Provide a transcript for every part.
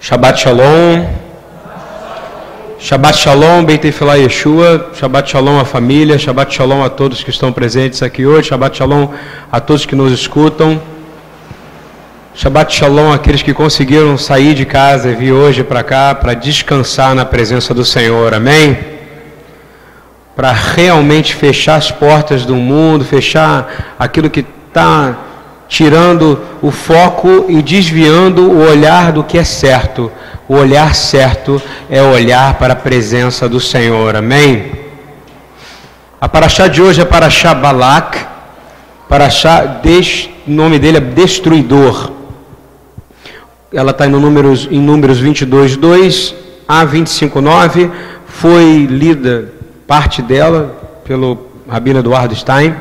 Shabbat Shalom. Shabbat Shalom, Beit Tefillah Yeshua. Shabbat Shalom à família. Shabbat Shalom a todos que estão presentes aqui hoje. Shabbat Shalom a todos que nos escutam. Shabbat Shalom àqueles que conseguiram sair de casa e vir hoje para cá para descansar na presença do Senhor. Amém? Para realmente fechar as portas do mundo, fechar aquilo que está tirando o foco e desviando o olhar do que é certo. O olhar certo é olhar para a presença do Senhor. Amém? A paraxá de hoje é paraxá Balak. Paraxá, o nome dele é Destruidor. Ela está em números, em números 22, 2 a 25, 9. Foi lida parte dela pelo Rabino Eduardo Stein.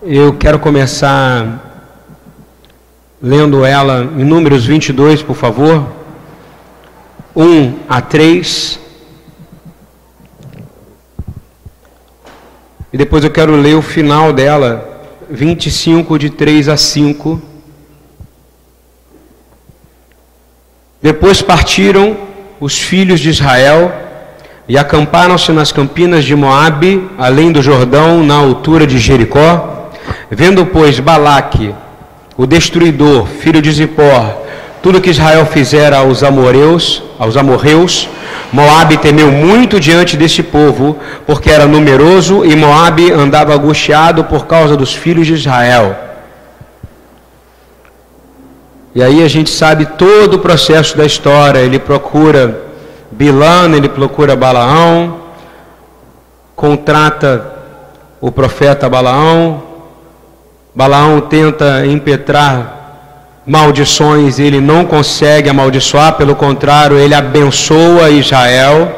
Eu quero começar lendo ela em Números 22, por favor. 1 a 3. E depois eu quero ler o final dela, 25 de 3 a 5. Depois partiram os filhos de Israel e acamparam-se nas campinas de Moabe, além do Jordão, na altura de Jericó. Vendo, pois, Balaque, o destruidor, filho de Zippor, tudo que Israel fizera aos amoreus, aos amorreus, Moabe temeu muito diante desse povo, porque era numeroso, e Moabe andava angustiado por causa dos filhos de Israel. E aí a gente sabe todo o processo da história. Ele procura Bilã, ele procura Balaão, contrata o profeta Balaão, Balaão tenta impetrar maldições ele não consegue amaldiçoar, pelo contrário, ele abençoa Israel.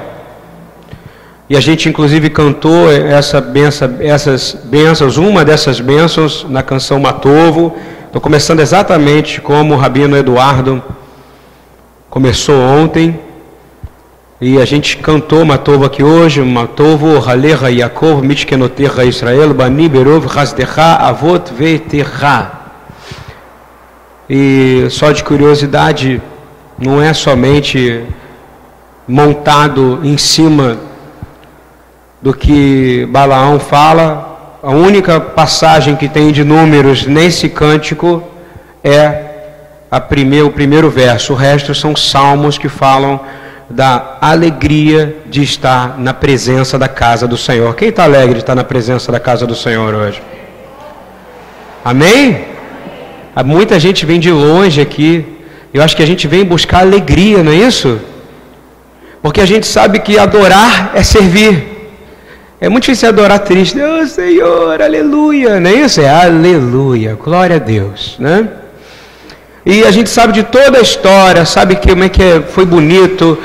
E a gente inclusive cantou essa benção, essas bênçãos, uma dessas bênçãos na canção Matovo. Estou começando exatamente como o Rabino Eduardo começou ontem. E a gente cantou Matovo aqui hoje, Matovo, Haleha Yaakov, Mitkenoterra Israel, Bani Berov, Hasdecha, Avot Veterra. E só de curiosidade, não é somente montado em cima do que Balaão fala, a única passagem que tem de números nesse cântico é a primeir, o primeiro verso, o resto são salmos que falam da alegria de estar na presença da casa do Senhor. Quem está alegre de estar na presença da casa do Senhor hoje? Amém? Muita gente vem de longe aqui. Eu acho que a gente vem buscar alegria, não é isso? Porque a gente sabe que adorar é servir. É muito difícil adorar triste. Oh Senhor, aleluia. Não é isso? É aleluia. Glória a Deus, né? E a gente sabe de toda a história, sabe como é que é, foi bonito.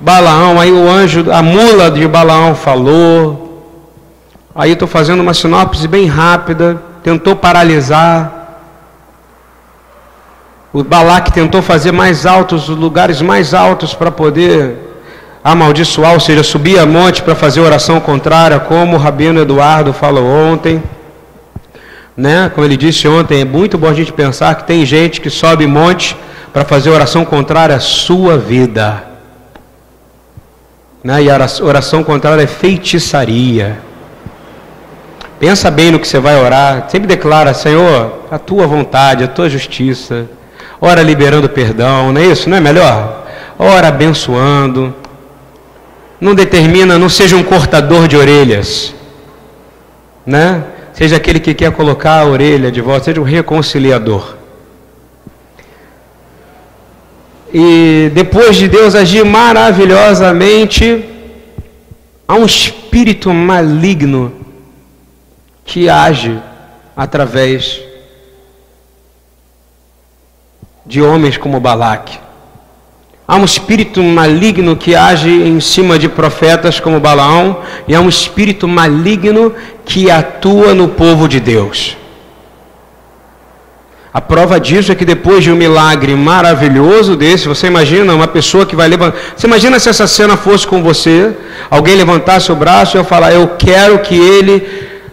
Balaão, aí o anjo, a mula de Balaão falou. Aí estou fazendo uma sinopse bem rápida. Tentou paralisar. O Balaque tentou fazer mais altos, os lugares mais altos para poder amaldiçoar, ou seja, subir a monte para fazer oração contrária, como o Rabino Eduardo falou ontem né? Como ele disse ontem, é muito bom a gente pensar que tem gente que sobe monte para fazer oração contrária à sua vida. Né? E a oração contrária é feitiçaria. Pensa bem no que você vai orar. Sempre declara, Senhor, a tua vontade, a tua justiça. Ora liberando perdão, não é isso? Não é melhor? Ora abençoando. Não determina, não seja um cortador de orelhas. Né? Seja aquele que quer colocar a orelha de volta, seja um reconciliador. E depois de Deus agir maravilhosamente, há um espírito maligno que age através de homens como Balaque. Há um espírito maligno que age em cima de profetas como Balaão, e há um espírito maligno que atua no povo de Deus. A prova disso é que depois de um milagre maravilhoso desse, você imagina uma pessoa que vai levantar. Você imagina se essa cena fosse com você, alguém levantasse o braço e eu falar, eu quero que ele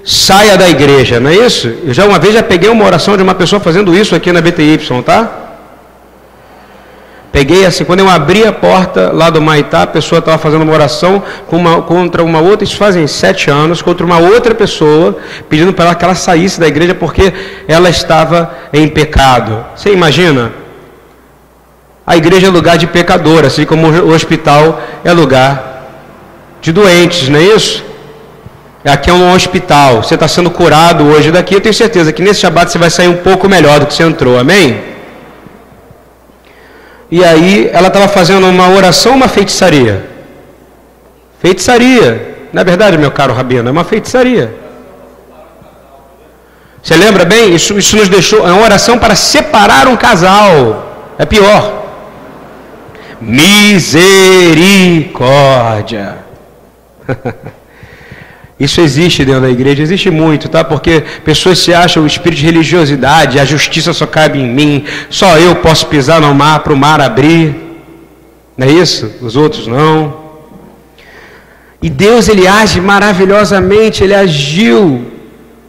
saia da igreja, não é isso? Eu já uma vez já peguei uma oração de uma pessoa fazendo isso aqui na BTY, tá? Peguei assim, quando eu abri a porta lá do Maitá, a pessoa estava fazendo uma oração uma, contra uma outra, isso fazem sete anos, contra uma outra pessoa, pedindo para ela que ela saísse da igreja porque ela estava em pecado. Você imagina? A igreja é lugar de pecador, assim como o hospital é lugar de doentes, não é isso? Aqui é um hospital, você está sendo curado hoje daqui, eu tenho certeza que nesse Shabat você vai sair um pouco melhor do que você entrou, amém? E aí ela estava fazendo uma oração, uma feitiçaria. Feitiçaria. Não é verdade, meu caro Rabino? É uma feitiçaria. Você lembra bem? Isso, isso nos deixou. É uma oração para separar um casal. É pior. Misericórdia. Isso existe dentro da igreja, existe muito, tá? Porque pessoas se acham o espírito de religiosidade, a justiça só cabe em mim, só eu posso pisar no mar para o mar abrir. Não é isso? Os outros não. E Deus ele age maravilhosamente, ele agiu.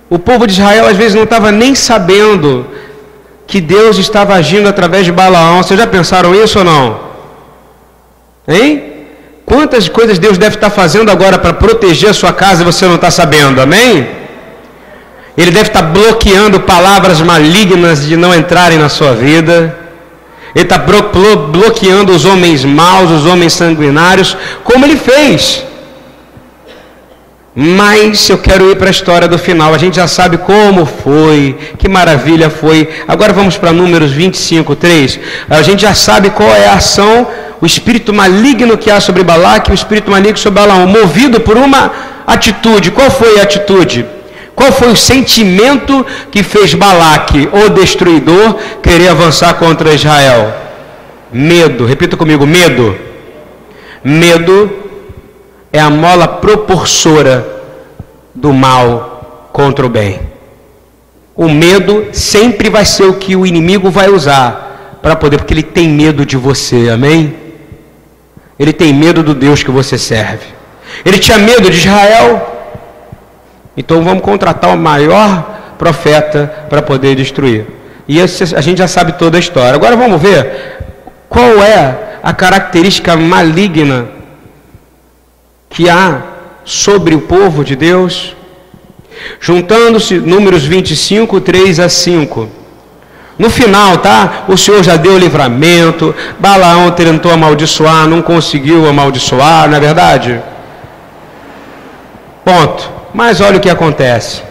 O povo de Israel às vezes não estava nem sabendo que Deus estava agindo através de Balaão. Vocês já pensaram isso ou não? Hein? Quantas coisas Deus deve estar fazendo agora para proteger a sua casa e você não está sabendo, amém? Ele deve estar bloqueando palavras malignas de não entrarem na sua vida. Ele está bloqueando os homens maus, os homens sanguinários, como ele fez. Mas eu quero ir para a história do final. A gente já sabe como foi, que maravilha foi. Agora vamos para Números 25, 3. A gente já sabe qual é a ação o espírito maligno que há sobre Balaque, o espírito maligno sobre Balaão, movido por uma atitude. Qual foi a atitude? Qual foi o sentimento que fez Balaque, o destruidor, querer avançar contra Israel? Medo. Repita comigo: medo. Medo é a mola propulsora do mal contra o bem. O medo sempre vai ser o que o inimigo vai usar para poder, porque ele tem medo de você, amém? Ele tem medo do Deus que você serve. Ele tinha medo de Israel. Então vamos contratar o maior profeta para poder destruir. E a gente já sabe toda a história. Agora vamos ver qual é a característica maligna que há sobre o povo de Deus. Juntando-se números 25, 3 a 5. No final, tá? O Senhor já deu livramento. Balaão tentou amaldiçoar, não conseguiu amaldiçoar, não é verdade? Ponto. Mas olha o que acontece.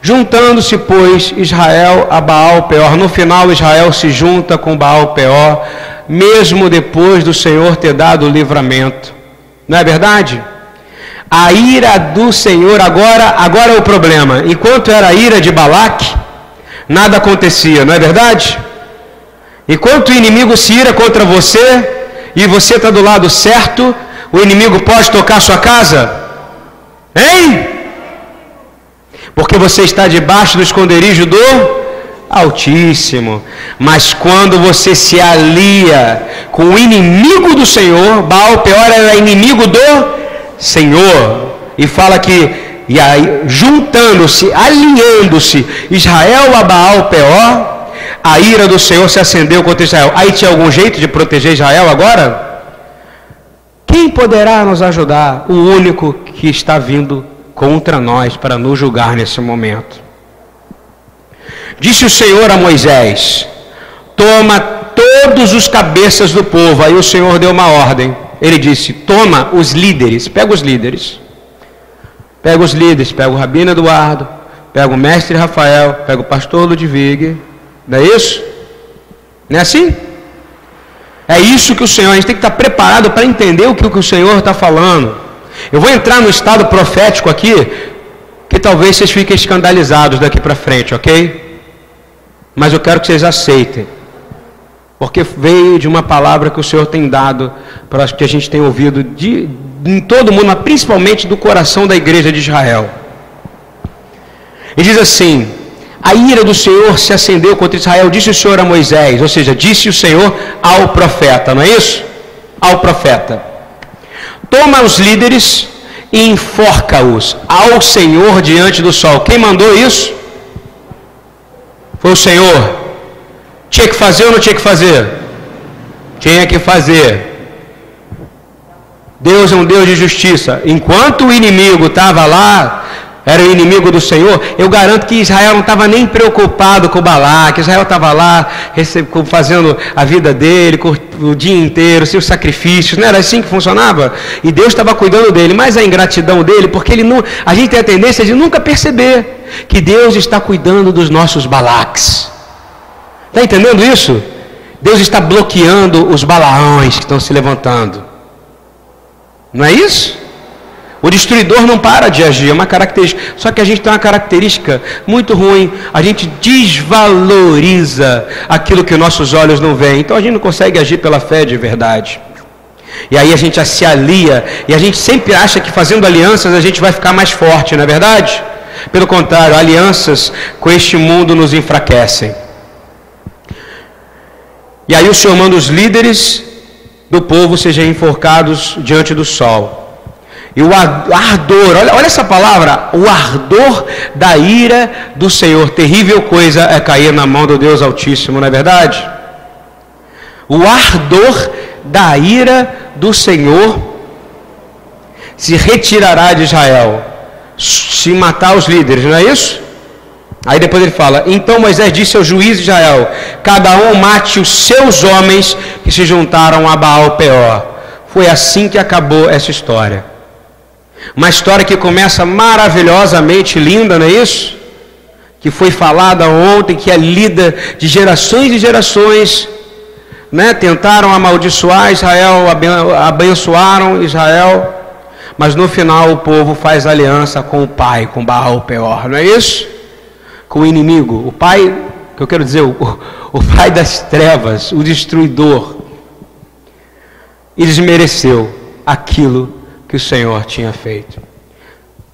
Juntando-se, pois, Israel a Baal Peor. No final, Israel se junta com Baal Peor, mesmo depois do Senhor ter dado o livramento. Não é verdade? A ira do Senhor agora, agora é o problema. Enquanto era a ira de Balaque, nada acontecia, não é verdade? Enquanto o inimigo se ira contra você e você está do lado certo, o inimigo pode tocar sua casa? Hein? Porque você está debaixo do esconderijo do Altíssimo. Mas quando você se alia com o inimigo do Senhor, Baal Peor era inimigo do Senhor, e fala que e aí, juntando-se, alinhando-se Israel a Baal Peor, a ira do Senhor se acendeu contra Israel. Aí tinha algum jeito de proteger Israel agora? Quem poderá nos ajudar? O único que está vindo contra nós para nos julgar nesse momento. Disse o Senhor a Moisés: Toma todos os cabeças do povo. Aí o Senhor deu uma ordem. Ele disse: Toma os líderes, pega os líderes Pega os líderes, pega o Rabino Eduardo, pega o mestre Rafael, pega o pastor Ludwig. Não é isso? Não é assim? É isso que o Senhor, a gente tem que estar preparado para entender o que o Senhor está falando. Eu vou entrar no estado profético aqui, que talvez vocês fiquem escandalizados daqui para frente, ok? Mas eu quero que vocês aceitem. Porque veio de uma palavra que o Senhor tem dado para que a gente tem ouvido de, em todo mundo, mas principalmente do coração da igreja de Israel. E diz assim: a ira do Senhor se acendeu contra Israel, disse o Senhor a Moisés, ou seja, disse o Senhor ao profeta, não é isso? Ao profeta: toma os líderes e enforca-os ao Senhor diante do sol. Quem mandou isso? Foi o Senhor. Tinha que fazer ou não tinha que fazer? tinha que fazer. Deus é um Deus de justiça. Enquanto o inimigo estava lá, era o inimigo do Senhor, eu garanto que Israel não estava nem preocupado com Balaque, Israel estava lá fazendo a vida dele o dia inteiro, seus sacrifícios, não era assim que funcionava? E Deus estava cuidando dele, mas a ingratidão dele, porque ele não, a gente tem a tendência de nunca perceber que Deus está cuidando dos nossos Balaques. Está entendendo isso? Deus está bloqueando os Balaões que estão se levantando. Não é isso? O destruidor não para de agir, é uma característica. Só que a gente tem uma característica muito ruim. A gente desvaloriza aquilo que nossos olhos não veem. Então a gente não consegue agir pela fé de verdade. E aí a gente se alia e a gente sempre acha que fazendo alianças a gente vai ficar mais forte, não é verdade? Pelo contrário, alianças com este mundo nos enfraquecem. E aí o Senhor manda os líderes do povo sejam enforcados diante do sol. E o ardor, olha, olha essa palavra, o ardor da ira do Senhor. Terrível coisa é cair na mão do Deus Altíssimo, não é verdade? O ardor da ira do Senhor se retirará de Israel, se matar os líderes, não é isso? Aí depois ele fala: Então Moisés disse ao juiz Israel: Cada um mate os seus homens que se juntaram a Baal Peor. Foi assim que acabou essa história. Uma história que começa maravilhosamente linda, não é isso? Que foi falada ontem, que é lida de gerações e gerações, né? Tentaram amaldiçoar Israel, abençoaram Israel, mas no final o povo faz aliança com o pai, com Baal Peor, não é isso? Com o inimigo, o pai, que eu quero dizer, o, o pai das trevas, o destruidor. E desmereceu aquilo que o Senhor tinha feito.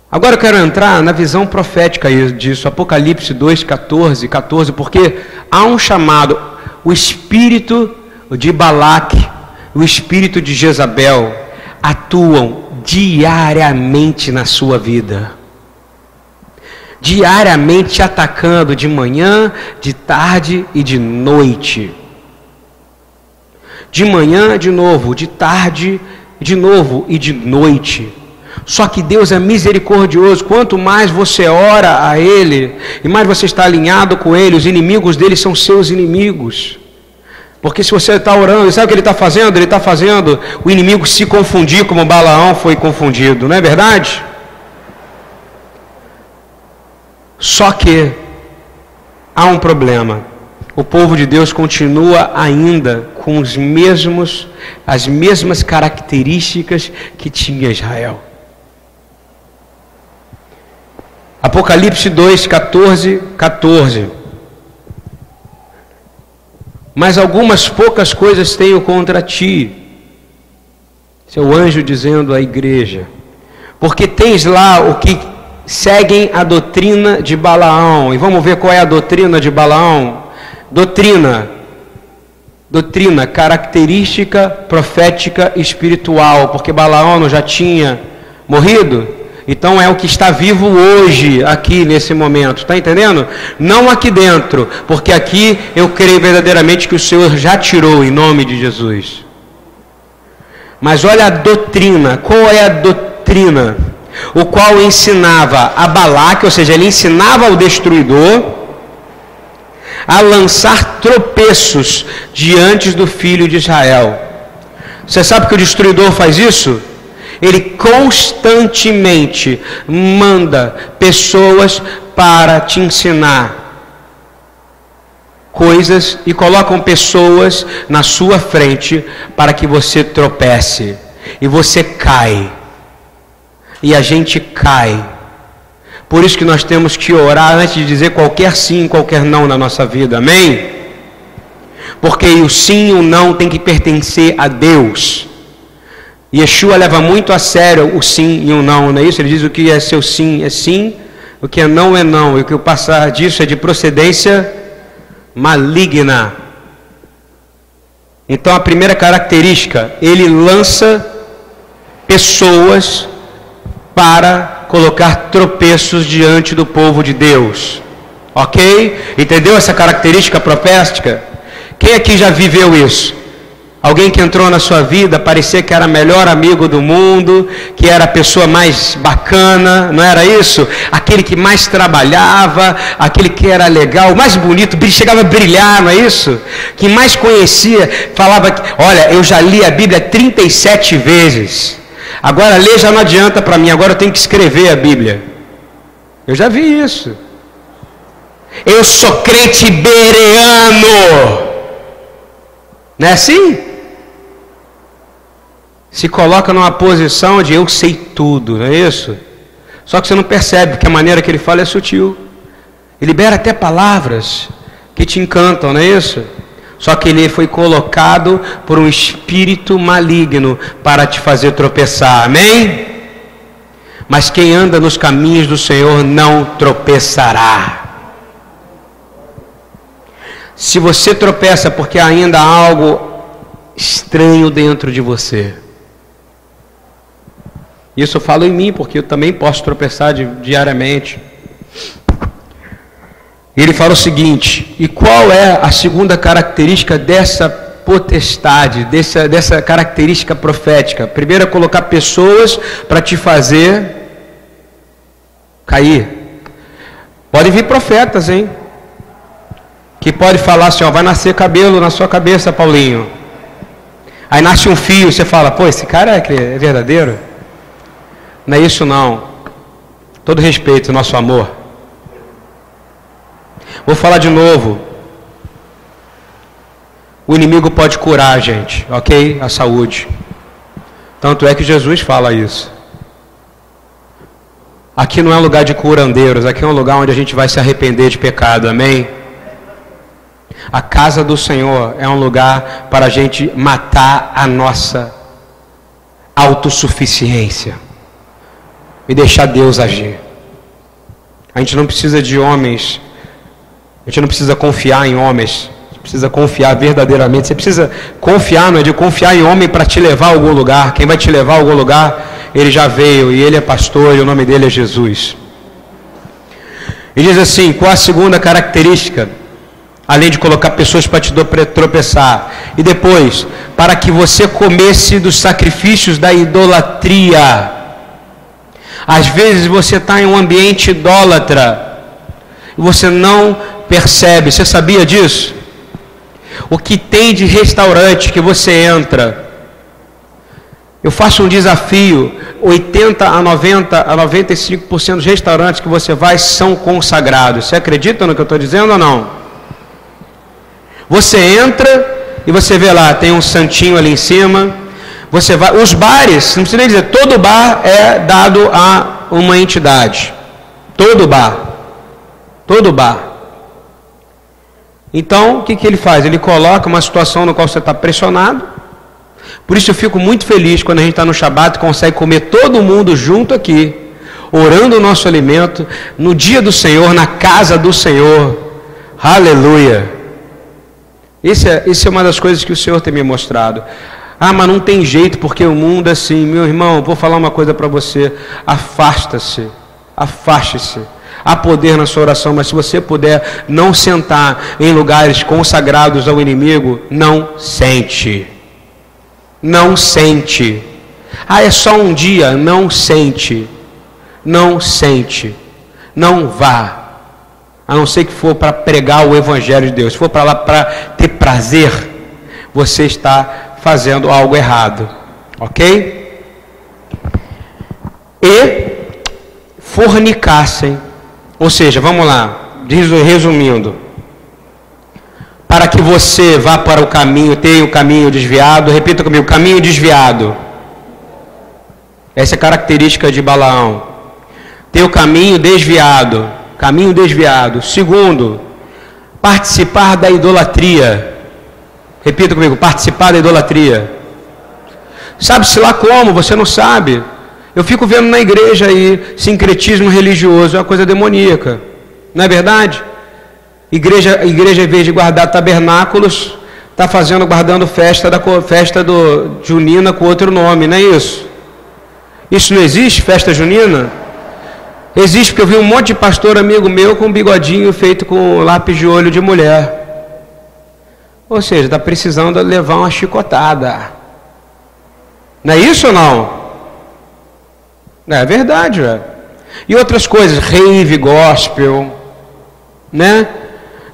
Agora eu quero entrar na visão profética disso, Apocalipse 2, 14, 14, porque há um chamado, o espírito de Balaque, o espírito de Jezabel, atuam diariamente na sua vida. Diariamente atacando de manhã, de tarde e de noite. De manhã, de novo, de tarde de novo e de noite. Só que Deus é misericordioso. Quanto mais você ora a Ele, e mais você está alinhado com Ele, os inimigos dele são seus inimigos. Porque se você está orando, sabe o que ele está fazendo? Ele está fazendo o inimigo se confundir como Balaão foi confundido, não é verdade? Só que há um problema o povo de Deus continua ainda com os mesmos, as mesmas características que tinha Israel. Apocalipse 2, 14, 14. Mas algumas poucas coisas tenho contra ti. Seu anjo dizendo à igreja: Porque tens lá o que seguem a doutrina de Balaão. E vamos ver qual é a doutrina de Balaão. Doutrina. Doutrina, característica profética espiritual, porque Balaão já tinha morrido, então é o que está vivo hoje, aqui nesse momento, está entendendo? Não aqui dentro, porque aqui eu creio verdadeiramente que o Senhor já tirou em nome de Jesus. Mas olha a doutrina, qual é a doutrina? O qual ensinava a Balaque, ou seja, ele ensinava ao destruidor, a lançar tropeços diante do filho de Israel. Você sabe que o destruidor faz isso? Ele constantemente manda pessoas para te ensinar coisas e colocam pessoas na sua frente para que você tropece e você cai. E a gente cai por isso que nós temos que orar antes de dizer qualquer sim, qualquer não na nossa vida. Amém? Porque o sim e o não tem que pertencer a Deus. Yeshua leva muito a sério o sim e o não, não é isso? Ele diz o que é seu sim é sim, o que é não é não, e o que passar disso é de procedência maligna. Então a primeira característica, ele lança pessoas para colocar tropeços diante do povo de Deus. Ok? Entendeu essa característica profética? Quem aqui já viveu isso? Alguém que entrou na sua vida, parecia que era melhor amigo do mundo, que era a pessoa mais bacana, não era isso? Aquele que mais trabalhava, aquele que era legal, mais bonito, chegava a brilhar, não é isso? Que mais conhecia, falava que, olha, eu já li a Bíblia 37 vezes. Agora ler já não adianta para mim, agora eu tenho que escrever a Bíblia. Eu já vi isso. Eu sou crente bereano. Não é assim? se coloca numa posição de eu sei tudo, não é isso? Só que você não percebe que a maneira que ele fala é sutil. Ele libera até palavras que te encantam, não é isso? Só que ele foi colocado por um espírito maligno para te fazer tropeçar. Amém? Mas quem anda nos caminhos do Senhor não tropeçará. Se você tropeça porque ainda há algo estranho dentro de você, isso eu falo em mim, porque eu também posso tropeçar diariamente. Ele fala o seguinte: e qual é a segunda característica dessa potestade, dessa, dessa característica profética? Primeiro é colocar pessoas para te fazer cair. Podem vir profetas, hein? Que pode falar assim: ó, vai nascer cabelo na sua cabeça, Paulinho. Aí nasce um fio, você fala: pô, esse cara é, é verdadeiro? Não é isso não. Todo respeito, nosso amor. Vou falar de novo. O inimigo pode curar gente, ok? A saúde. Tanto é que Jesus fala isso. Aqui não é lugar de curandeiros, aqui é um lugar onde a gente vai se arrepender de pecado, amém? A casa do Senhor é um lugar para a gente matar a nossa autossuficiência e deixar Deus agir. A gente não precisa de homens, a gente não precisa confiar em homens, precisa confiar verdadeiramente. Você precisa confiar, não é de confiar em homem para te levar a algum lugar. Quem vai te levar a algum lugar, ele já veio e ele é pastor e o nome dele é Jesus. E diz assim: qual a segunda característica? Além de colocar pessoas para te tropeçar. E depois, para que você comesse dos sacrifícios da idolatria. Às vezes você está em um ambiente idólatra e você não percebe. Você sabia disso? O que tem de restaurante que você entra? Eu faço um desafio: 80 a 90 a 95% dos restaurantes que você vai são consagrados. Você acredita no que eu estou dizendo ou não? Você entra e você vê lá, tem um santinho ali em cima você vai, os bares, não precisa nem dizer, todo bar é dado a uma entidade. Todo bar. Todo bar. Então, o que, que ele faz? Ele coloca uma situação no qual você está pressionado. Por isso eu fico muito feliz quando a gente está no Shabat e consegue comer todo mundo junto aqui, orando o nosso alimento, no dia do Senhor, na casa do Senhor. Aleluia. Isso é, isso é uma das coisas que o Senhor tem me mostrado. Ah, mas não tem jeito porque o mundo é assim. Meu irmão, vou falar uma coisa para você. Afasta-se. Afaste-se. Há poder na sua oração, mas se você puder não sentar em lugares consagrados ao inimigo, não sente. Não sente. Ah, é só um dia. Não sente. Não sente. Não vá. A não ser que for para pregar o Evangelho de Deus. Se for para lá para ter prazer, você está fazendo algo errado. Ok? E fornicassem. Ou seja, vamos lá, resumindo. Para que você vá para o caminho, tenha o caminho desviado, repita comigo, caminho desviado. Essa é a característica de Balaão. Ter o caminho desviado, caminho desviado. Segundo, participar da idolatria. Repita comigo: participar da idolatria. Sabe-se lá como, você não sabe. Eu fico vendo na igreja aí, sincretismo religioso é uma coisa demoníaca. Não é verdade? Igreja, igreja em vez de guardar tabernáculos, está fazendo, guardando festa da festa do junina com outro nome, não é isso? Isso não existe, festa junina? Existe porque eu vi um monte de pastor amigo meu com um bigodinho feito com lápis de olho de mulher. Ou seja, está precisando levar uma chicotada. Não é isso ou não? É verdade, é. E outras coisas, rave, gospel, né?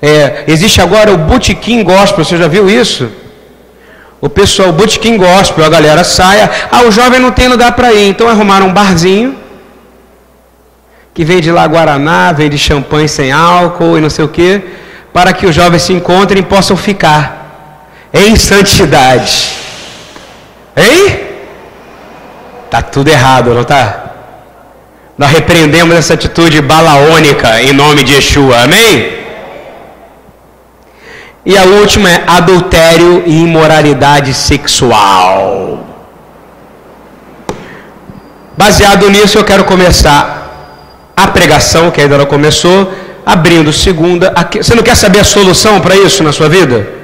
É, existe agora o botequim gospel, você já viu isso? O pessoal, o botequim gospel, a galera saia, ah, o jovem não tem lugar para ir, então arrumaram um barzinho, que vende lá Guaraná, vende champanhe sem álcool e não sei o que, para que os jovens se encontrem e possam ficar em santidade. Hein? Tá tudo errado, não tá? Nós repreendemos essa atitude balaônica em nome de Yeshua. Amém? E a última é adultério e imoralidade sexual. Baseado nisso, eu quero começar a pregação, que ainda não começou, abrindo segunda. Você não quer saber a solução para isso na sua vida?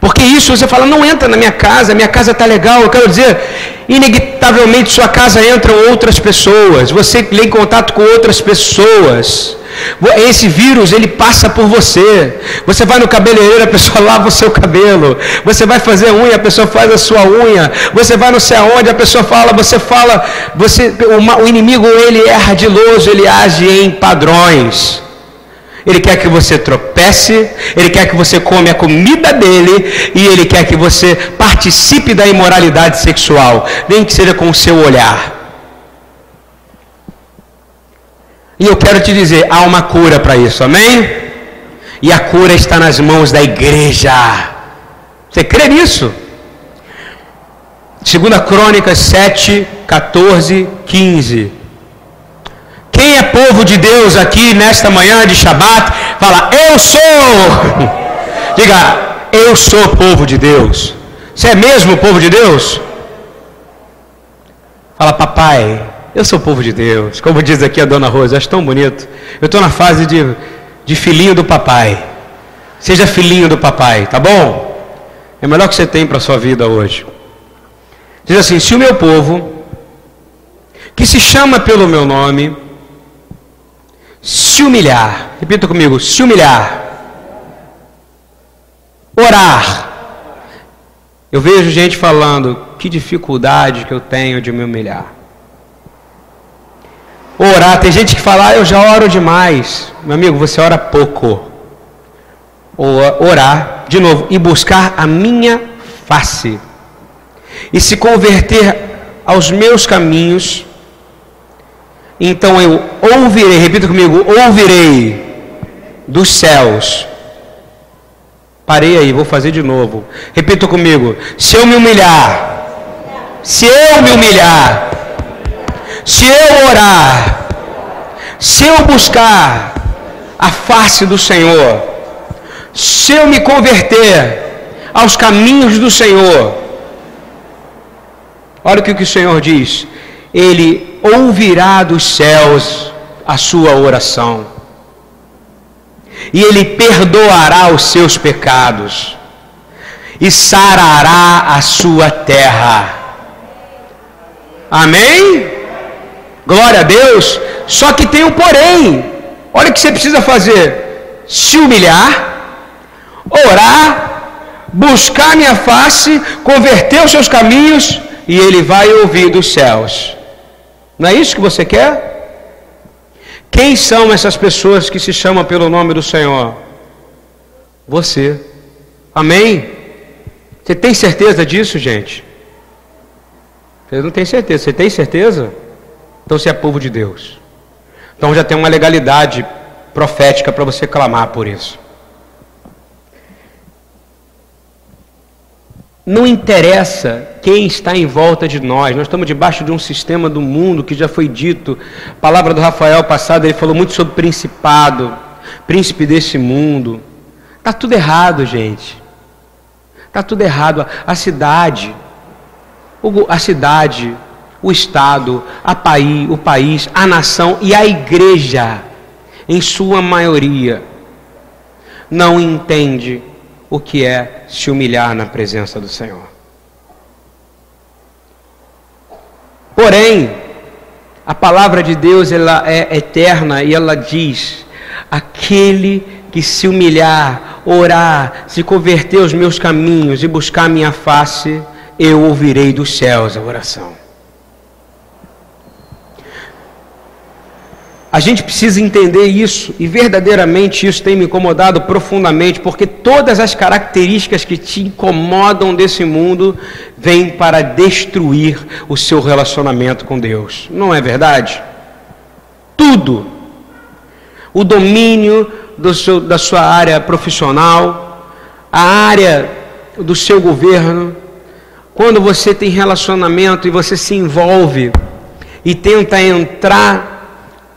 Porque isso você fala, não entra na minha casa, minha casa está legal. Eu quero dizer, inevitavelmente sua casa entram outras pessoas, você lê em contato com outras pessoas. Esse vírus ele passa por você. Você vai no cabeleireiro, a pessoa lava o seu cabelo. Você vai fazer unha, a pessoa faz a sua unha. Você vai não sei aonde, a pessoa fala, você fala, você o, o inimigo ele é ardiloso, ele age em padrões. Ele quer que você tropece, ele quer que você come a comida dele e ele quer que você participe da imoralidade sexual, nem que seja com o seu olhar. E eu quero te dizer, há uma cura para isso, amém? E a cura está nas mãos da igreja. Você crê nisso? Segunda Crônicas 7, 14, 15. Quem é povo de Deus aqui nesta manhã de Shabat, fala, eu sou. Diga, eu sou povo de Deus. Você é mesmo povo de Deus? Fala, papai, eu sou povo de Deus. Como diz aqui a dona Rosa, acho tão bonito. Eu estou na fase de, de filhinho do papai. Seja filhinho do papai, tá bom? É o melhor que você tem para a sua vida hoje. Diz assim: se o meu povo, que se chama pelo meu nome, se humilhar, repita comigo: se humilhar, orar. Eu vejo gente falando: que dificuldade que eu tenho de me humilhar orar. Tem gente que fala, ah, eu já oro demais. Meu amigo, você ora pouco. Orar, de novo, e buscar a minha face. E se converter aos meus caminhos, então eu ouvirei, repita comigo, ouvirei dos céus. Parei aí, vou fazer de novo. Repita comigo: se eu me humilhar, se eu me humilhar, se eu orar, se eu buscar a face do Senhor, se eu me converter aos caminhos do Senhor, olha o que o Senhor diz: Ele ouvirá dos céus a sua oração, e Ele perdoará os seus pecados, e sarará a sua terra. Amém? Glória a Deus. Só que tem um porém. Olha o que você precisa fazer: se humilhar, orar, buscar minha face, converter os seus caminhos, e Ele vai ouvir dos céus. Não é isso que você quer? Quem são essas pessoas que se chamam pelo nome do Senhor? Você. Amém? Você tem certeza disso, gente? Você não tem certeza. Você tem certeza? Então você é povo de Deus. Então já tem uma legalidade profética para você clamar por isso. Não interessa quem está em volta de nós, nós estamos debaixo de um sistema do mundo que já foi dito. Palavra do Rafael passado, ele falou muito sobre principado, príncipe desse mundo. Está tudo errado, gente. Está tudo errado. A cidade, a cidade o Estado, a país, o país, a nação e a igreja, em sua maioria, não entende o que é se humilhar na presença do Senhor. Porém, a palavra de Deus ela é eterna e ela diz: aquele que se humilhar orar, se converter aos meus caminhos e buscar minha face, eu ouvirei dos céus a oração. A gente precisa entender isso, e verdadeiramente isso tem me incomodado profundamente, porque todas as características que te incomodam desse mundo vêm para destruir o seu relacionamento com Deus. Não é verdade? Tudo. O domínio seu, da sua área profissional, a área do seu governo. Quando você tem relacionamento e você se envolve e tenta entrar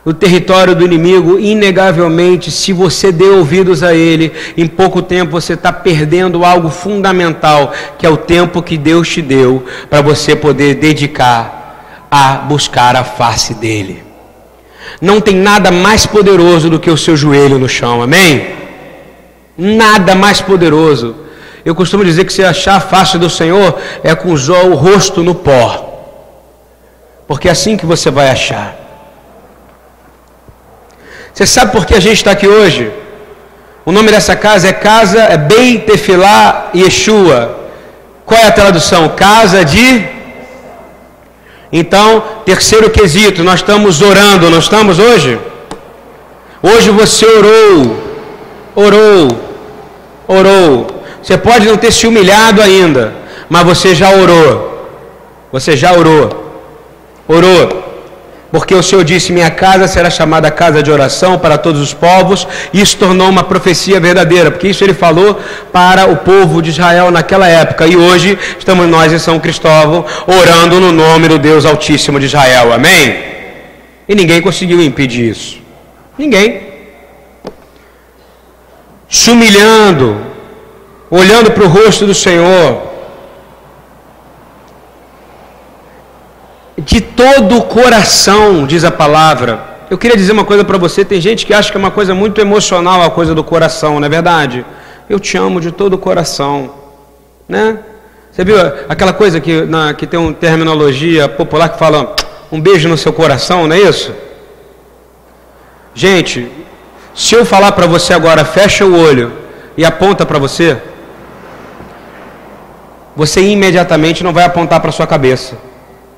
o território do inimigo, inegavelmente, se você der ouvidos a ele, em pouco tempo você está perdendo algo fundamental, que é o tempo que Deus te deu para você poder dedicar a buscar a face dele. Não tem nada mais poderoso do que o seu joelho no chão, amém? Nada mais poderoso. Eu costumo dizer que se achar a face do Senhor é com o rosto no pó, porque é assim que você vai achar. Você sabe por que a gente está aqui hoje? O nome dessa casa é Casa é Beit Tefilá Yeshua. Qual é a tradução? Casa de. Então, terceiro quesito, nós estamos orando, não estamos hoje? Hoje você orou, orou, orou. Você pode não ter se humilhado ainda, mas você já orou. Você já orou. Orou porque o Senhor disse: Minha casa será chamada casa de oração para todos os povos. Isso tornou uma profecia verdadeira, porque isso ele falou para o povo de Israel naquela época. E hoje estamos nós em São Cristóvão orando no nome do Deus Altíssimo de Israel. Amém? E ninguém conseguiu impedir isso. Ninguém. Se humilhando, olhando para o rosto do Senhor de todo o coração, diz a palavra. Eu queria dizer uma coisa para você: tem gente que acha que é uma coisa muito emocional a coisa do coração, não é verdade? Eu te amo de todo o coração, né? Você viu aquela coisa que, na, que tem uma terminologia popular que fala um beijo no seu coração, não é isso? Gente, se eu falar para você agora, fecha o olho e aponta para você, você imediatamente não vai apontar para sua cabeça.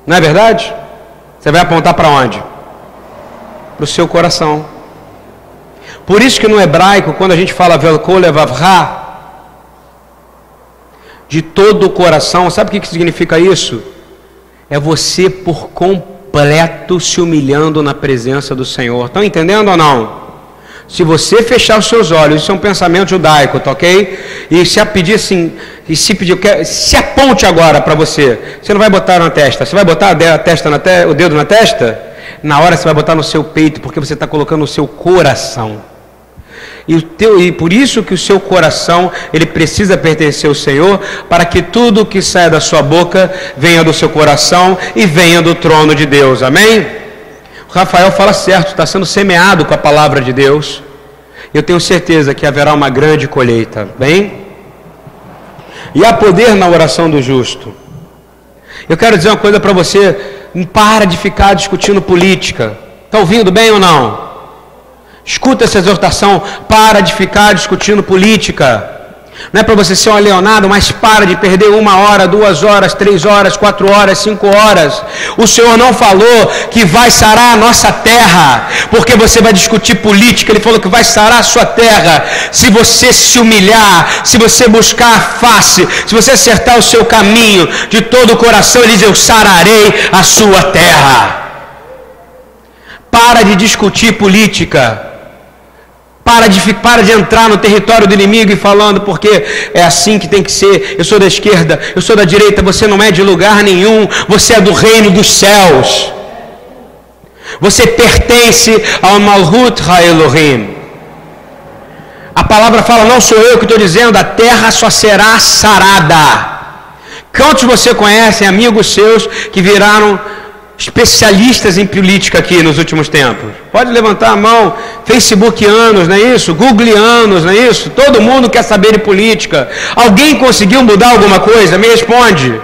Não é verdade? Você vai apontar para onde? Para o seu coração. Por isso que no hebraico, quando a gente fala velkolevavra, de todo o coração, sabe o que significa isso? É você por completo se humilhando na presença do Senhor. Estão entendendo ou não? Se você fechar os seus olhos, isso é um pensamento judaico, tá ok? E se a pedir assim, e se pedir, se aponte agora para você, você não vai botar na testa, você vai botar a testa na te, o dedo na testa? Na hora você vai botar no seu peito, porque você está colocando no seu coração. E, teu, e por isso que o seu coração ele precisa pertencer ao Senhor, para que tudo que saia da sua boca venha do seu coração e venha do trono de Deus. Amém? Rafael fala certo, está sendo semeado com a palavra de Deus. Eu tenho certeza que haverá uma grande colheita. Bem? E há poder na oração do justo. Eu quero dizer uma coisa para você: para de ficar discutindo política. Está ouvindo bem ou não? Escuta essa exortação: para de ficar discutindo política. Não é para você ser um leonardo, mas para de perder uma hora, duas horas, três horas, quatro horas, cinco horas. O Senhor não falou que vai sarar a nossa terra, porque você vai discutir política. Ele falou que vai sarar a sua terra se você se humilhar, se você buscar a face, se você acertar o seu caminho de todo o coração. Ele diz: Eu sararei a sua terra. Para de discutir política. Para de, para de entrar no território do inimigo e falando, porque é assim que tem que ser. Eu sou da esquerda, eu sou da direita, você não é de lugar nenhum, você é do reino dos céus. Você pertence ao Malhut HaElohim. A palavra fala, não sou eu que estou dizendo, a terra só será sarada. Quantos você conhecem amigos seus que viraram especialistas em política aqui nos últimos tempos? Pode levantar a mão. Facebookianos, não é isso? Googleanos, não é isso? Todo mundo quer saber de política. Alguém conseguiu mudar alguma coisa? Me responde.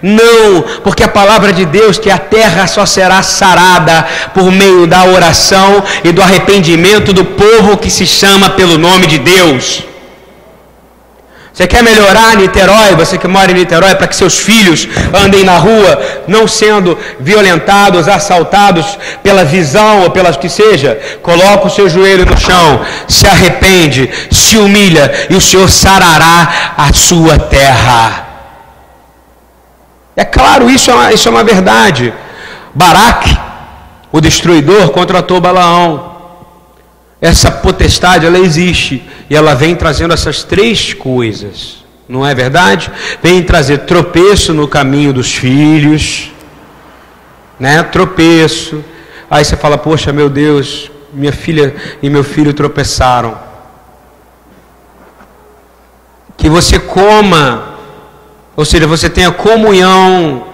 Não, porque a palavra de Deus que a terra só será sarada por meio da oração e do arrependimento do povo que se chama pelo nome de Deus. Você quer melhorar Niterói, você que mora em Niterói, para que seus filhos andem na rua não sendo violentados, assaltados pela visão ou pelas que seja? Coloca o seu joelho no chão, se arrepende, se humilha e o Senhor sarará a sua terra. É claro, isso é uma, isso é uma verdade. Baraque, o destruidor, contratou Balaão. Essa potestade, ela existe e ela vem trazendo essas três coisas, não é verdade? Vem trazer tropeço no caminho dos filhos, né? Tropeço. Aí você fala: Poxa, meu Deus, minha filha e meu filho tropeçaram. Que você coma, ou seja, você tenha comunhão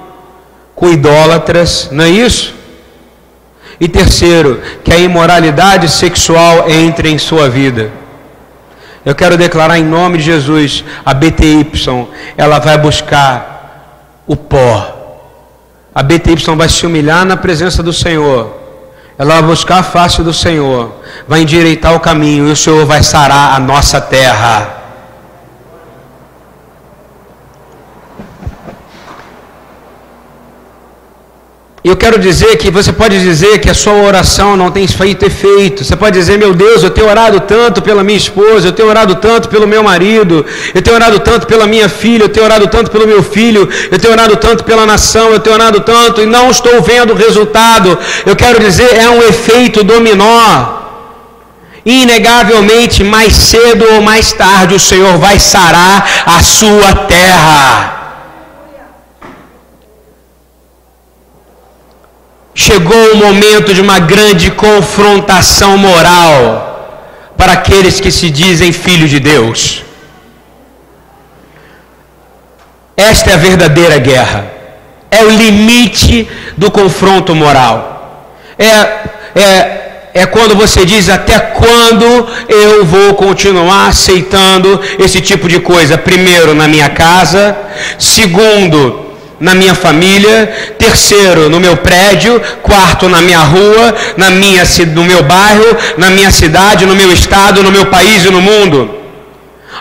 com idólatras, não é isso? E terceiro, que a imoralidade sexual entre em sua vida. Eu quero declarar em nome de Jesus, a BTY, ela vai buscar o pó. A BTY vai se humilhar na presença do Senhor. Ela vai buscar a face do Senhor, vai endireitar o caminho e o Senhor vai sarar a nossa terra. Eu quero dizer que você pode dizer que a sua oração não tem feito efeito. Você pode dizer, meu Deus, eu tenho orado tanto pela minha esposa, eu tenho orado tanto pelo meu marido, eu tenho orado tanto pela minha filha, eu tenho orado tanto pelo meu filho, eu tenho orado tanto pela nação, eu tenho orado tanto e não estou vendo o resultado. Eu quero dizer, é um efeito dominó. Inegavelmente, mais cedo ou mais tarde, o Senhor vai sarar a sua terra. Chegou o momento de uma grande confrontação moral para aqueles que se dizem filhos de Deus. Esta é a verdadeira guerra. É o limite do confronto moral. É, é, é quando você diz até quando eu vou continuar aceitando esse tipo de coisa. Primeiro, na minha casa. Segundo, na minha família, terceiro no meu prédio, quarto na minha rua, na minha, no meu bairro, na minha cidade, no meu estado, no meu país e no mundo.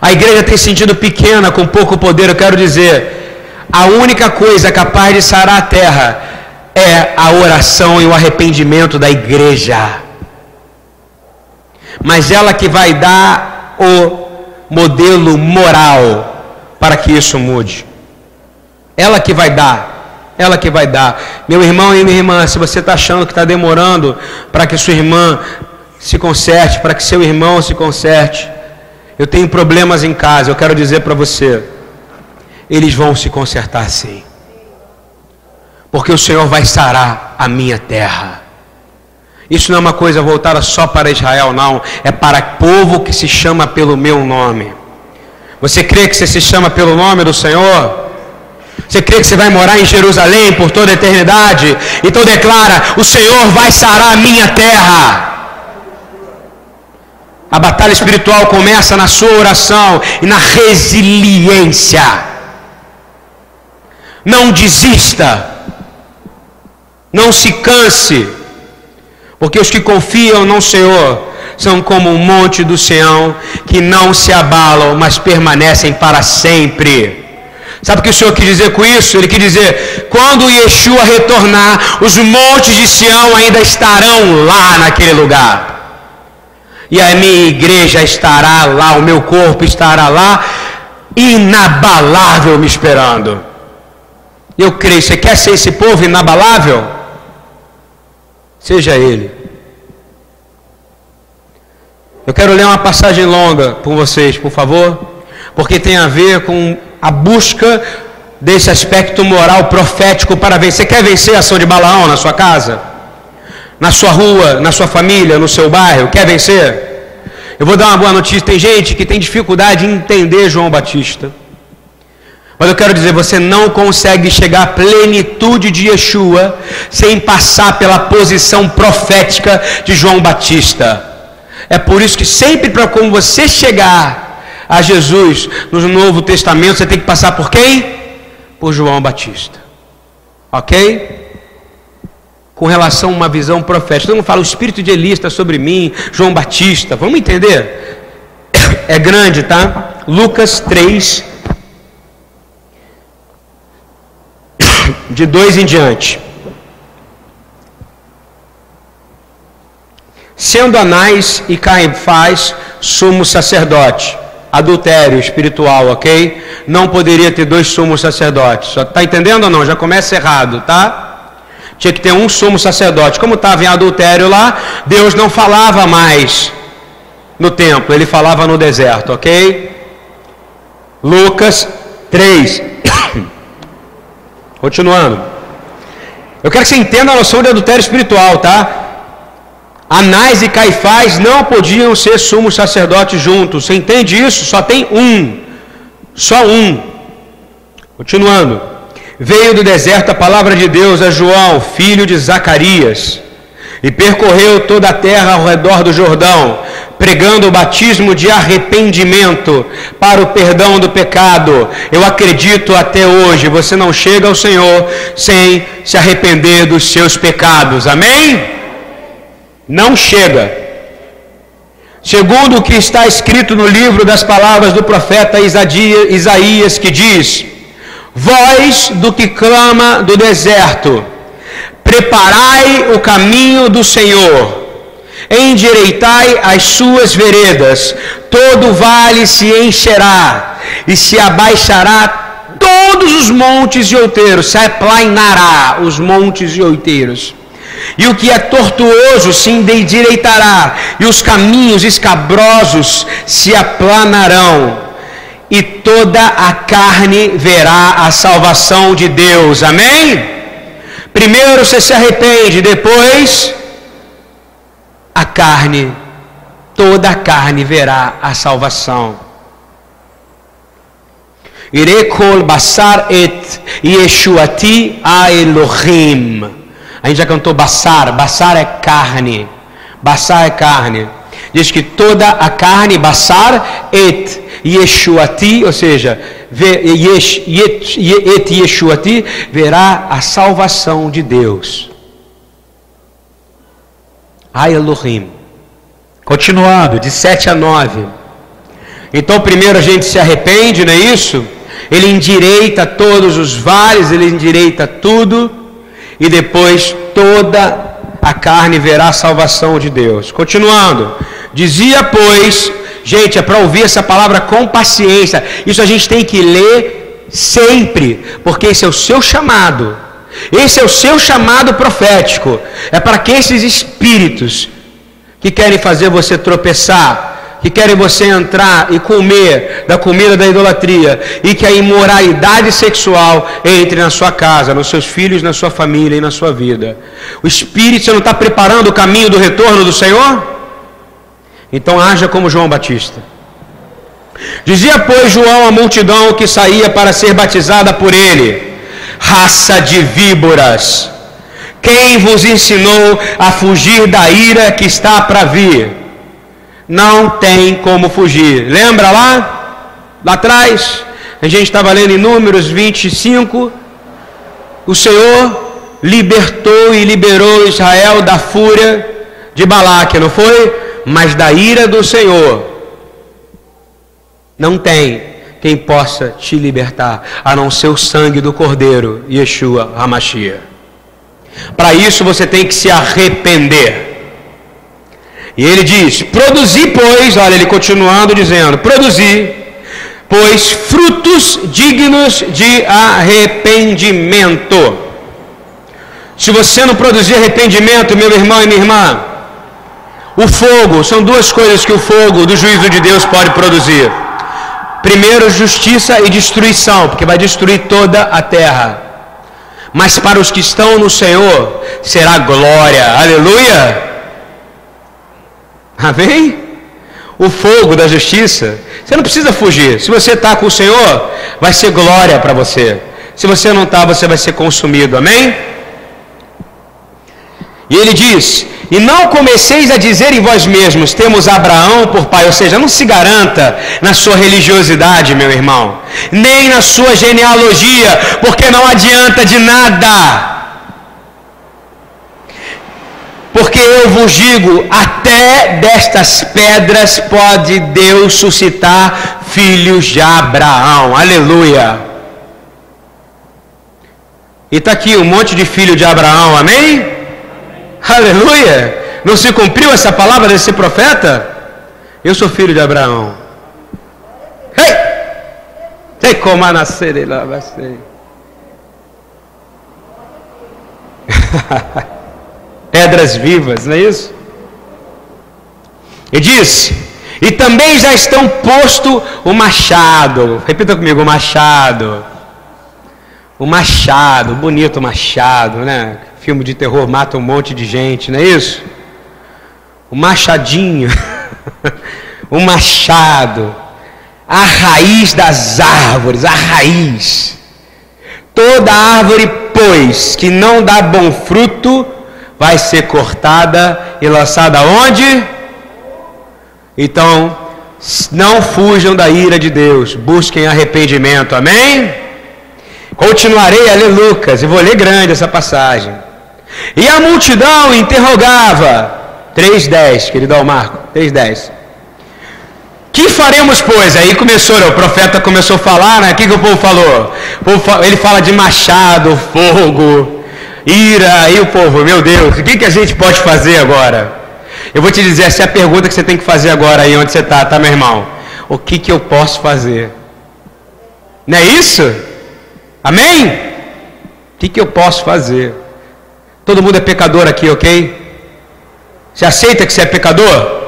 A igreja tem sentido pequena, com pouco poder, eu quero dizer, a única coisa capaz de sarar a terra é a oração e o arrependimento da igreja. Mas ela que vai dar o modelo moral para que isso mude. Ela que vai dar. Ela que vai dar. Meu irmão e minha irmã, se você está achando que está demorando para que sua irmã se conserte, para que seu irmão se conserte, eu tenho problemas em casa, eu quero dizer para você, eles vão se consertar sim. Porque o Senhor vai sarar a minha terra. Isso não é uma coisa voltada só para Israel, não. É para povo que se chama pelo meu nome. Você crê que você se chama pelo nome do Senhor? Você crê que você vai morar em Jerusalém por toda a eternidade? Então declara: O Senhor vai sarar a minha terra. A batalha espiritual começa na sua oração e na resiliência. Não desista. Não se canse. Porque os que confiam no Senhor são como um monte do Sião que não se abalam, mas permanecem para sempre. Sabe o que o Senhor quis dizer com isso? Ele quis dizer: quando Yeshua retornar, os montes de Sião ainda estarão lá naquele lugar. E a minha igreja estará lá, o meu corpo estará lá, inabalável me esperando. Eu creio, você quer ser esse povo inabalável? Seja ele. Eu quero ler uma passagem longa com vocês, por favor, porque tem a ver com a busca desse aspecto moral profético para vencer. Quer vencer a ação de Balaão na sua casa? Na sua rua, na sua família, no seu bairro? Quer vencer? Eu vou dar uma boa notícia. Tem gente que tem dificuldade em entender João Batista. Mas eu quero dizer, você não consegue chegar à plenitude de Yeshua sem passar pela posição profética de João Batista. É por isso que sempre para como você chegar a Jesus no Novo Testamento, você tem que passar por quem? Por João Batista. Ok? Com relação a uma visão profética. Todo mundo fala, o espírito de Elias está sobre mim, João Batista. Vamos entender? É grande, tá? Lucas 3, de 2 em diante. Sendo Anás e Caifás sumo sacerdote, adultério espiritual, ok? Não poderia ter dois sumos sacerdotes. Está entendendo ou não? Já começa errado, tá? Tinha que ter um sumo sacerdote. Como estava em adultério lá, Deus não falava mais no templo, ele falava no deserto, ok? Lucas 3. Continuando. Eu quero que você entenda a noção de adultério espiritual, tá? Anás e Caifás não podiam ser sumos sacerdotes juntos. Você entende isso? Só tem um. Só um. Continuando. Veio do deserto a palavra de Deus a João, filho de Zacarias, e percorreu toda a terra ao redor do Jordão, pregando o batismo de arrependimento para o perdão do pecado. Eu acredito até hoje, você não chega ao Senhor sem se arrepender dos seus pecados. Amém? Não chega. Segundo o que está escrito no livro das palavras do profeta Isaías, que diz: Voz do que clama do deserto, preparai o caminho do Senhor, endireitai as suas veredas, todo vale se encherá e se abaixará todos os montes e outeiros, se aplainará os montes e outeiros e o que é tortuoso se endireitará, e os caminhos escabrosos se aplanarão, e toda a carne verá a salvação de Deus. Amém? Primeiro você se arrepende, depois a carne, toda a carne verá a salvação. Irekol basar et yeshuati a Elohim. A gente já cantou Bassar, Bassar é carne. Bassar é carne. Diz que toda a carne, Bassar et Yeshuati, ou seja, et Yeshuati, verá a salvação de Deus. Ai Elohim. Continuando, de 7 a 9. Então, primeiro a gente se arrepende, não é isso? Ele endireita todos os vales, ele endireita tudo e depois toda a carne verá a salvação de Deus. Continuando, dizia, pois, gente, é para ouvir essa palavra com paciência, isso a gente tem que ler sempre, porque esse é o seu chamado, esse é o seu chamado profético, é para que esses espíritos que querem fazer você tropeçar, que querem você entrar e comer da comida da idolatria e que a imoralidade sexual entre na sua casa, nos seus filhos, na sua família e na sua vida. O Espírito, você não está preparando o caminho do retorno do Senhor? Então haja como João Batista. Dizia, pois, João à multidão que saía para ser batizada por ele: raça de víboras, quem vos ensinou a fugir da ira que está para vir? Não tem como fugir. Lembra lá? Lá atrás, a gente estava lendo em Números 25. O Senhor libertou e liberou Israel da fúria de Balaque, não foi? Mas da ira do Senhor. Não tem quem possa te libertar, a não ser o sangue do Cordeiro, Yeshua Hamashia. Para isso você tem que se arrepender. E ele diz: Produzi, pois, olha, ele continuando dizendo: Produzi, pois, frutos dignos de arrependimento. Se você não produzir arrependimento, meu irmão e minha irmã, o fogo, são duas coisas que o fogo do juízo de Deus pode produzir. Primeiro, justiça e destruição, porque vai destruir toda a terra. Mas para os que estão no Senhor, será glória. Aleluia! Amém? O fogo da justiça. Você não precisa fugir. Se você está com o Senhor, vai ser glória para você. Se você não está, você vai ser consumido. Amém? E ele diz: E não comeceis a dizer em vós mesmos: Temos Abraão por pai. Ou seja, não se garanta na sua religiosidade, meu irmão, nem na sua genealogia, porque não adianta de nada. Porque eu vos digo: até destas pedras pode Deus suscitar filhos de Abraão. Aleluia. E está aqui um monte de filho de Abraão, amém? amém? Aleluia! Não se cumpriu essa palavra desse profeta? Eu sou filho de Abraão. Ei! Tem como nascer lá, vai ser. Pedras vivas, não é isso? E diz: E também já estão posto o machado. Repita comigo: o machado o Machado, bonito Machado, né? Filme de terror mata um monte de gente, não é isso? O Machadinho, o Machado, a raiz das árvores, a raiz. Toda árvore, pois, que não dá bom fruto, vai ser cortada e lançada onde? Então, não fujam da ira de Deus, busquem arrependimento, amém? Continuarei a ler Lucas, e vou ler grande essa passagem. E a multidão interrogava, 3,10, querido Almarco, 3,10. Que faremos, pois? Aí começou, o profeta começou a falar, né? O que, que o povo falou? Ele fala de machado, fogo, ira, e o povo, meu Deus, o que, que a gente pode fazer agora? Eu vou te dizer, essa é a pergunta que você tem que fazer agora aí onde você está, tá, meu irmão? O que, que eu posso fazer? Não é isso? Amém? O que, que eu posso fazer? Todo mundo é pecador aqui, ok? Você aceita que você é pecador?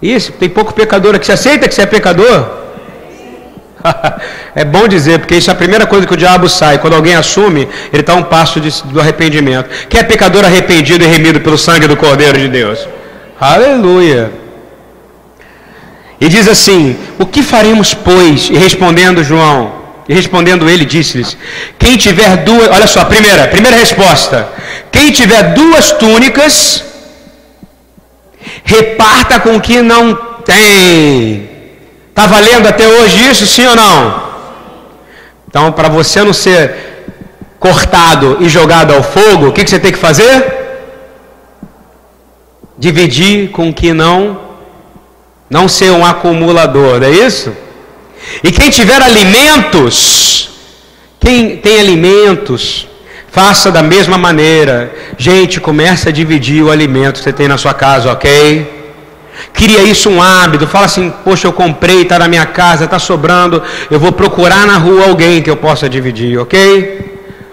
Isso, tem pouco pecador aqui. Você aceita que você é pecador? é bom dizer, porque isso é a primeira coisa que o diabo sai. Quando alguém assume, ele está um passo de, do arrependimento. Quem é pecador arrependido e remido pelo sangue do Cordeiro de Deus? Aleluia. E diz assim: O que faremos, pois? E respondendo João, e respondendo ele, disse-lhes: Quem tiver duas, olha só, primeira, primeira resposta: Quem tiver duas túnicas, reparta com o que não tem. Está valendo até hoje isso, sim ou não? Então, para você não ser cortado e jogado ao fogo, o que, que você tem que fazer? Dividir com que não, não ser um acumulador, não é isso? E quem tiver alimentos, quem tem alimentos, faça da mesma maneira. Gente, comece a dividir o alimento que você tem na sua casa, ok? Cria isso um hábito. Fala assim: Poxa, eu comprei, está na minha casa, está sobrando. Eu vou procurar na rua alguém que eu possa dividir, ok?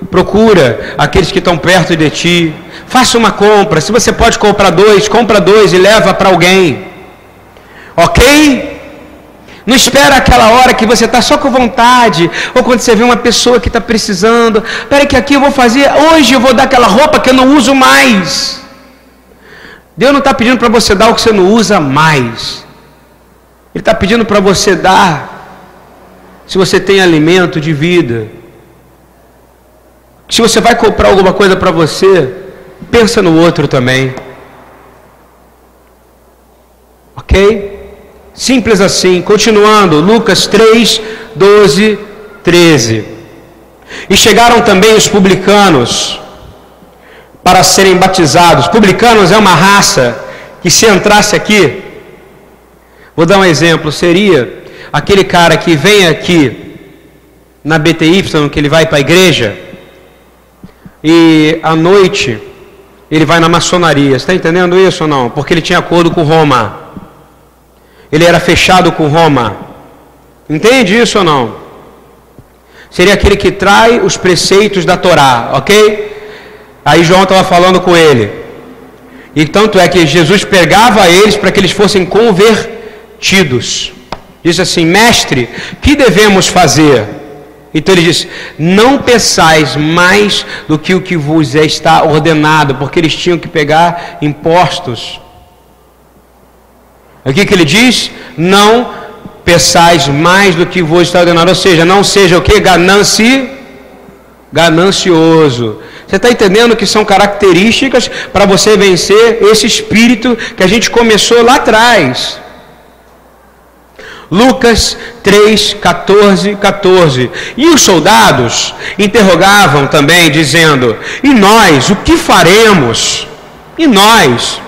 Procura aqueles que estão perto de ti. Faça uma compra. Se você pode comprar dois, compra dois e leva para alguém, ok? Não espera aquela hora que você está só com vontade, ou quando você vê uma pessoa que está precisando. Espera que aqui eu vou fazer, hoje eu vou dar aquela roupa que eu não uso mais. Deus não está pedindo para você dar o que você não usa mais. Ele está pedindo para você dar, se você tem alimento de vida. Se você vai comprar alguma coisa para você, pensa no outro também. Ok? Simples assim. Continuando, Lucas 3, 12, 13. E chegaram também os publicanos para serem batizados. Publicanos é uma raça que, se entrasse aqui, vou dar um exemplo: seria aquele cara que vem aqui na BTY, que ele vai para a igreja, e à noite ele vai na maçonaria. Está entendendo isso ou não? Porque ele tinha acordo com Roma ele era fechado com Roma. Entende isso ou não? Seria aquele que trai os preceitos da Torá, ok? Aí João estava falando com ele. E tanto é que Jesus pegava eles para que eles fossem convertidos. Diz assim: Mestre, que devemos fazer? Então ele diz: Não peçais mais do que o que vos está ordenado, porque eles tinham que pegar impostos o que, ele diz? Não peçais mais do que vos está ordenado, ou seja, não seja o que? Gananci, ganancioso. Você está entendendo que são características para você vencer esse espírito que a gente começou lá atrás. Lucas 3, 14, 14. E os soldados interrogavam também, dizendo: E nós, o que faremos? E nós?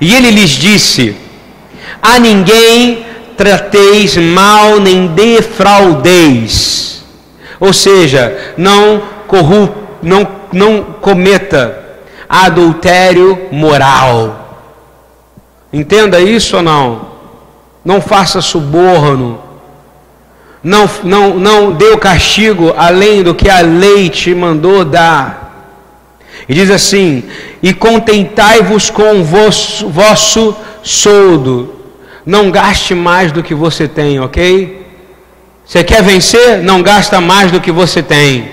E ele lhes disse: a ninguém trateis mal nem defraudeis. Ou seja, não corru, não, não cometa adultério moral. Entenda isso ou não? Não faça suborno. Não, não, não dê o castigo além do que a lei te mandou dar. E diz assim: E contentai-vos com o vosso, vosso soldo. Não gaste mais do que você tem, ok? Você quer vencer? Não gasta mais do que você tem.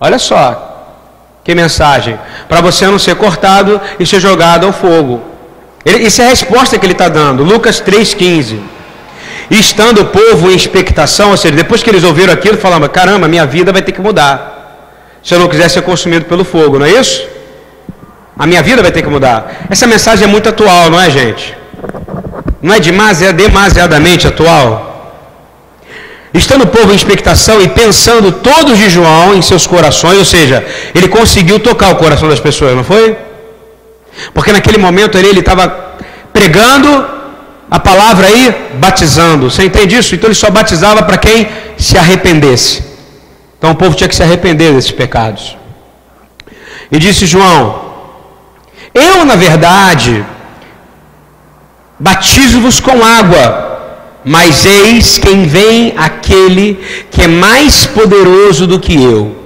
Olha só, que mensagem. Para você não ser cortado e ser jogado ao fogo. Ele, isso é a resposta que ele está dando. Lucas 3,15. E estando o povo em expectação, ou seja, depois que eles ouviram aquilo, falaram: caramba, minha vida vai ter que mudar se eu não quiser ser consumido pelo fogo, não é isso? A minha vida vai ter que mudar. Essa mensagem é muito atual, não é, gente? Não é demasiadamente atual? Estando o povo em expectação e pensando todos de João em seus corações, ou seja, ele conseguiu tocar o coração das pessoas, não foi? Porque naquele momento ele estava pregando a palavra aí, batizando. Você entende isso? Então ele só batizava para quem se arrependesse. Então o povo tinha que se arrepender desses pecados. E disse João: Eu, na verdade, batizo-vos com água, mas eis quem vem aquele que é mais poderoso do que eu,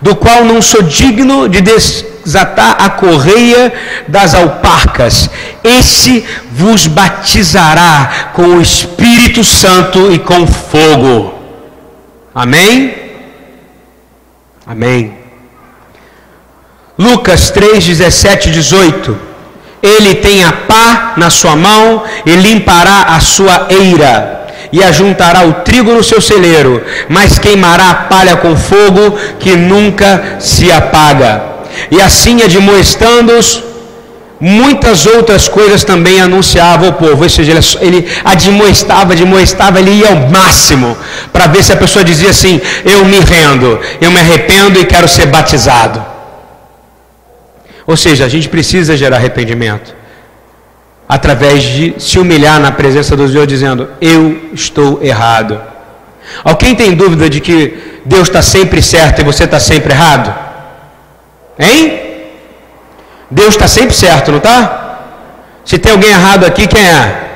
do qual não sou digno de desatar a correia das alparcas. Esse vos batizará com o Espírito Santo e com fogo. Amém? Amém. Lucas 3, 17 e 18. Ele tem a pá na sua mão e limpará a sua eira, e ajuntará o trigo no seu celeiro, mas queimará a palha com fogo que nunca se apaga. E assim admoestando-os, muitas outras coisas também anunciava ao povo, ou seja, ele, admoestava, admoestava, ele ia ao máximo para ver se a pessoa dizia assim: Eu me rendo, eu me arrependo e quero ser batizado. Ou seja, a gente precisa gerar arrependimento através de se humilhar na presença do Deus, dizendo: Eu estou errado. Alguém tem dúvida de que Deus está sempre certo e você está sempre errado? Hein? Deus está sempre certo, não está? Se tem alguém errado aqui, quem é?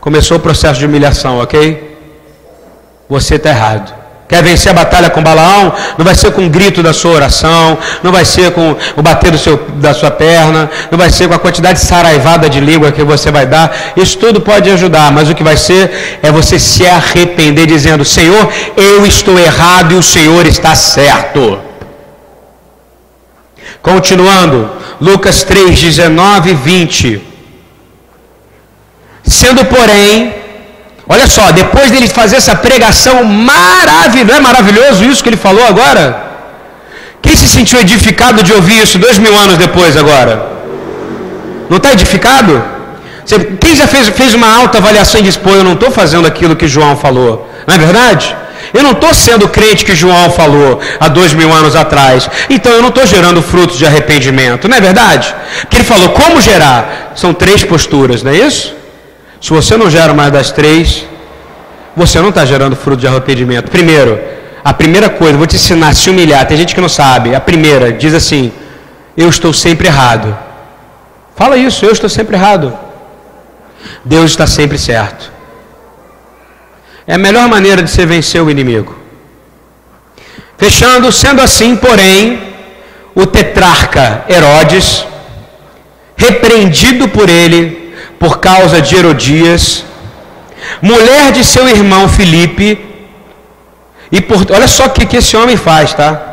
Começou o processo de humilhação, ok? Você está errado. Quer vencer a batalha com Balaão? Não vai ser com o grito da sua oração, não vai ser com o bater do seu, da sua perna, não vai ser com a quantidade saraivada de língua que você vai dar. Isso tudo pode ajudar, mas o que vai ser é você se arrepender dizendo: Senhor, eu estou errado e o Senhor está certo. Continuando, Lucas 3, 19 e 20. Sendo, porém, olha só, depois dele fazer essa pregação maravilhosa, é maravilhoso isso que ele falou agora? Quem se sentiu edificado de ouvir isso dois mil anos depois agora? Não está edificado? Quem já fez, fez uma alta avaliação e disse, pô, eu não estou fazendo aquilo que João falou, não é verdade? Eu não estou sendo crente que João falou há dois mil anos atrás. Então eu não estou gerando frutos de arrependimento, não é verdade? Que ele falou como gerar. São três posturas, não é isso? Se você não gera mais das três, você não está gerando fruto de arrependimento. Primeiro, a primeira coisa, vou te ensinar a se humilhar. Tem gente que não sabe. A primeira diz assim: Eu estou sempre errado. Fala isso, eu estou sempre errado. Deus está sempre certo. É a melhor maneira de se vencer o inimigo. Fechando, sendo assim, porém, o tetrarca Herodes, repreendido por ele por causa de Herodias, mulher de seu irmão Filipe, e por, olha só o que, que esse homem faz, tá?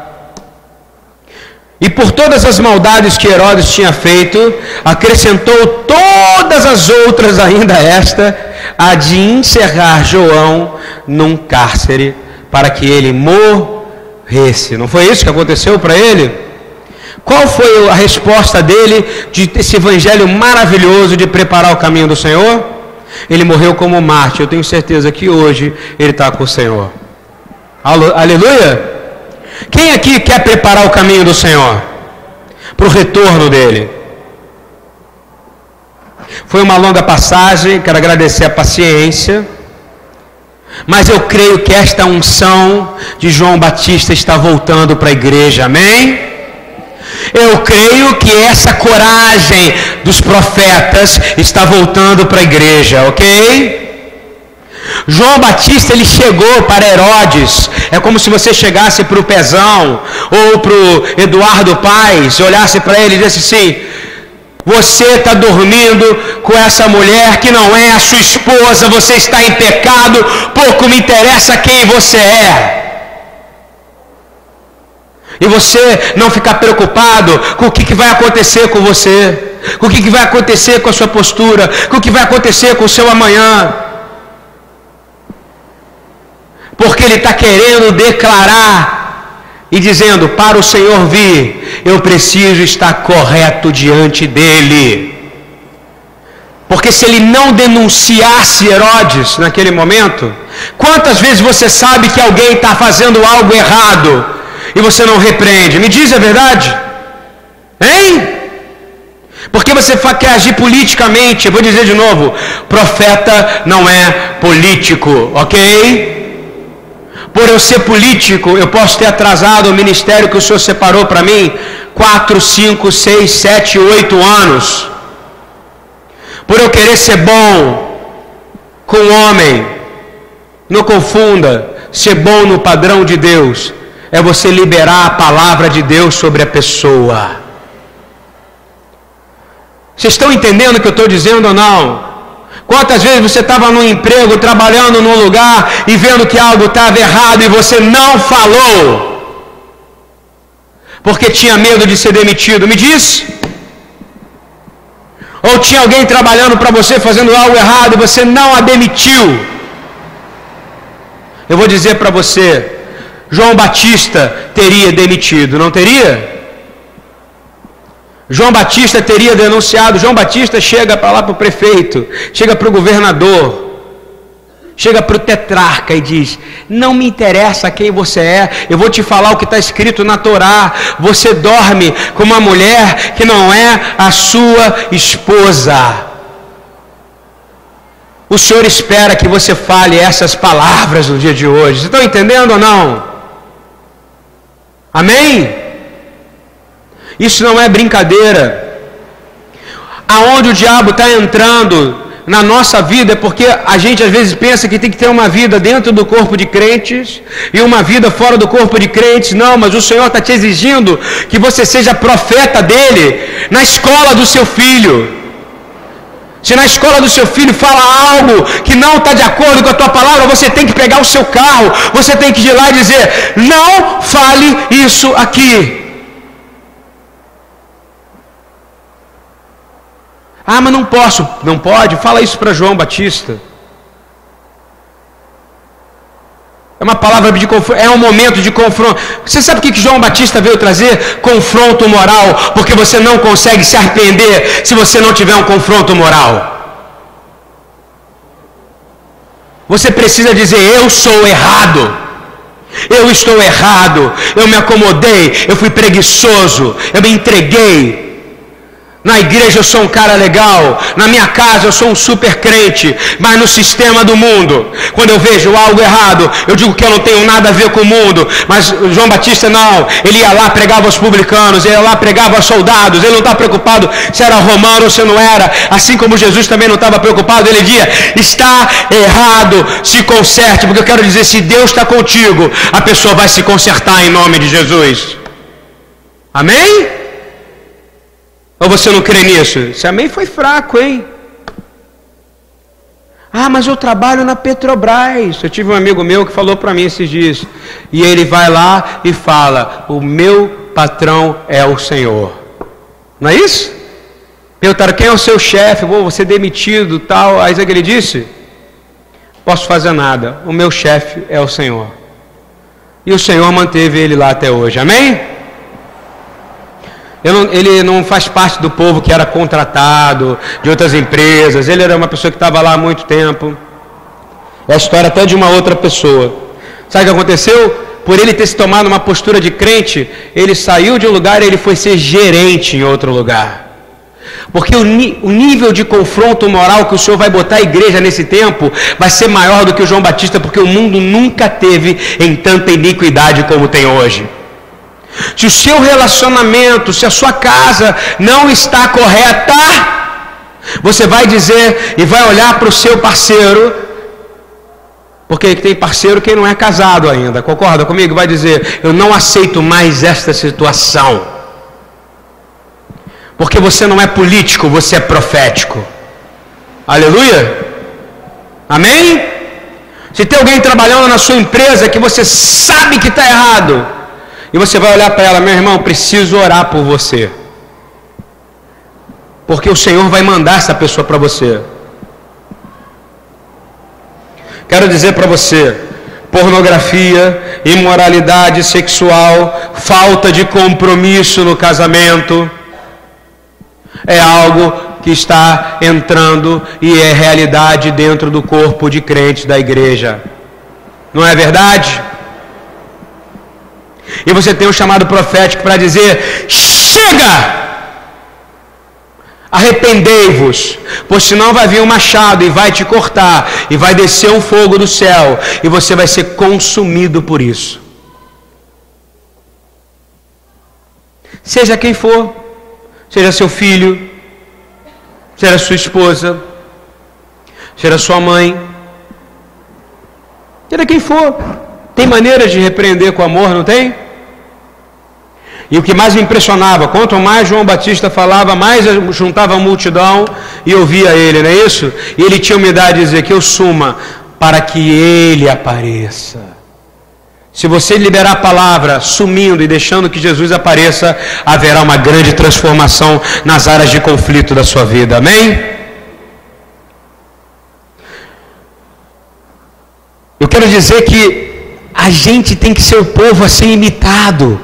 E por todas as maldades que Herodes tinha feito, acrescentou todas as outras ainda esta, a de encerrar João num cárcere para que ele morresse. Não foi isso que aconteceu para ele? Qual foi a resposta dele de esse evangelho maravilhoso de preparar o caminho do Senhor? Ele morreu como mártir. Eu tenho certeza que hoje ele está com o Senhor. Aleluia! Quem aqui quer preparar o caminho do Senhor? Para o retorno dele? Foi uma longa passagem, quero agradecer a paciência. Mas eu creio que esta unção de João Batista está voltando para a igreja, amém? Eu creio que essa coragem dos profetas está voltando para a igreja, ok? João Batista ele chegou para Herodes, é como se você chegasse para o Pezão ou para o Eduardo Paz, olhasse para ele e disse assim: Você está dormindo com essa mulher que não é a sua esposa, você está em pecado, pouco me interessa quem você é. E você não ficar preocupado com o que, vai acontecer com você, com o que vai acontecer com a sua postura, com o que vai acontecer com o seu amanhã porque ele está querendo declarar e dizendo: para o Senhor vir, eu preciso estar correto diante dele. Porque se ele não denunciasse Herodes naquele momento, quantas vezes você sabe que alguém está fazendo algo errado e você não repreende? Me diz a verdade? Hein? Porque você quer agir politicamente? Eu vou dizer de novo: profeta não é político, ok? por eu ser político, eu posso ter atrasado o ministério que o Senhor separou para mim quatro, cinco, seis, sete, oito anos. Por eu querer ser bom com o homem, não confunda ser bom no padrão de Deus é você liberar a palavra de Deus sobre a pessoa. Vocês estão entendendo o que eu estou dizendo ou não? Quantas vezes você estava no emprego, trabalhando num lugar e vendo que algo estava errado e você não falou? Porque tinha medo de ser demitido. Me diz. Ou tinha alguém trabalhando para você fazendo algo errado e você não a demitiu? Eu vou dizer para você: João Batista teria demitido, não teria? João Batista teria denunciado. João Batista chega para lá para o prefeito, chega para o governador, chega para o tetrarca e diz: Não me interessa quem você é, eu vou te falar o que está escrito na Torá. Você dorme com uma mulher que não é a sua esposa. O Senhor espera que você fale essas palavras no dia de hoje. Vocês estão entendendo ou não? Amém? Isso não é brincadeira. Aonde o diabo está entrando na nossa vida é porque a gente às vezes pensa que tem que ter uma vida dentro do corpo de crentes e uma vida fora do corpo de crentes. Não, mas o Senhor está te exigindo que você seja profeta dele na escola do seu filho. Se na escola do seu filho fala algo que não está de acordo com a tua palavra, você tem que pegar o seu carro, você tem que ir lá e dizer: não fale isso aqui. Ah, mas não posso. Não pode? Fala isso para João Batista. É uma palavra de confronto, é um momento de confronto. Você sabe o que João Batista veio trazer? Confronto moral, porque você não consegue se arrepender se você não tiver um confronto moral. Você precisa dizer: Eu sou errado. Eu estou errado. Eu me acomodei. Eu fui preguiçoso. Eu me entreguei. Na igreja eu sou um cara legal, na minha casa eu sou um super crente, mas no sistema do mundo, quando eu vejo algo errado, eu digo que eu não tenho nada a ver com o mundo. Mas João Batista não, ele ia lá, pregava aos publicanos, ele ia lá, pregava aos soldados, ele não está preocupado se era romano ou se não era, assim como Jesus também não estava preocupado, ele dizia: está errado, se conserte, porque eu quero dizer, se Deus está contigo, a pessoa vai se consertar em nome de Jesus. Amém? Ou você não crê nisso? Esse amém foi fraco, hein? Ah, mas eu trabalho na Petrobras. Eu tive um amigo meu que falou para mim esses dias. E ele vai lá e fala: O meu patrão é o Senhor. Não é isso? Perguntaram quem é o seu chefe? Vou você demitido, tal. Aí ele disse: Posso fazer nada. O meu chefe é o Senhor. E o Senhor manteve ele lá até hoje. Amém? Não, ele não faz parte do povo que era contratado de outras empresas. Ele era uma pessoa que estava lá há muito tempo. É a história até de uma outra pessoa. Sabe o que aconteceu? Por ele ter se tomado uma postura de crente, ele saiu de um lugar e ele foi ser gerente em outro lugar. Porque o, o, nível de confronto moral que o Senhor vai botar a igreja nesse tempo vai ser maior do que o João Batista, porque o mundo nunca teve em tanta iniquidade como tem hoje. Se o seu relacionamento, se a sua casa não está correta, você vai dizer e vai olhar para o seu parceiro, porque tem parceiro que não é casado ainda, concorda comigo? Vai dizer: Eu não aceito mais esta situação. Porque você não é político, você é profético. Aleluia? Amém? Se tem alguém trabalhando na sua empresa que você sabe que está errado, e você vai olhar para ela, meu irmão, preciso orar por você. Porque o Senhor vai mandar essa pessoa para você. Quero dizer para você, pornografia, imoralidade sexual, falta de compromisso no casamento, é algo que está entrando e é realidade dentro do corpo de crentes da igreja. Não é verdade? E você tem um chamado profético para dizer: chega! Arrependei-vos, pois senão vai vir um machado e vai te cortar, e vai descer um fogo do céu, e você vai ser consumido por isso. Seja quem for, seja seu filho, seja sua esposa, seja sua mãe, seja quem for. Tem maneiras de repreender com amor, não tem? E o que mais me impressionava, quanto mais João Batista falava, mais juntava a multidão e ouvia ele, não é isso? E ele tinha humildade de dizer que eu suma para que ele apareça. Se você liberar a palavra sumindo e deixando que Jesus apareça, haverá uma grande transformação nas áreas de conflito da sua vida. Amém? Eu quero dizer que a gente tem que ser o povo a ser imitado.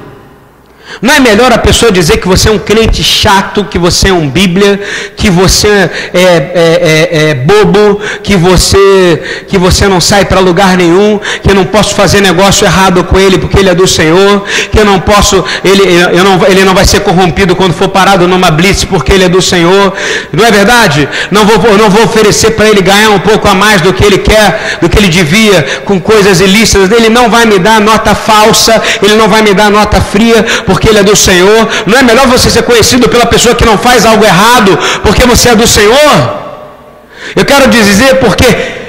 Não é melhor a pessoa dizer que você é um crente chato, que você é um Bíblia, que você é, é, é, é bobo, que você, que você não sai para lugar nenhum, que eu não posso fazer negócio errado com ele porque ele é do Senhor, que eu não posso, ele, eu não, ele não vai ser corrompido quando for parado numa blitz porque ele é do Senhor. Não é verdade? Não vou, não vou oferecer para ele ganhar um pouco a mais do que ele quer, do que ele devia, com coisas ilícitas. Ele não vai me dar nota falsa, ele não vai me dar nota fria, porque porque ele é do Senhor? Não é melhor você ser conhecido pela pessoa que não faz algo errado porque você é do Senhor? Eu quero dizer porque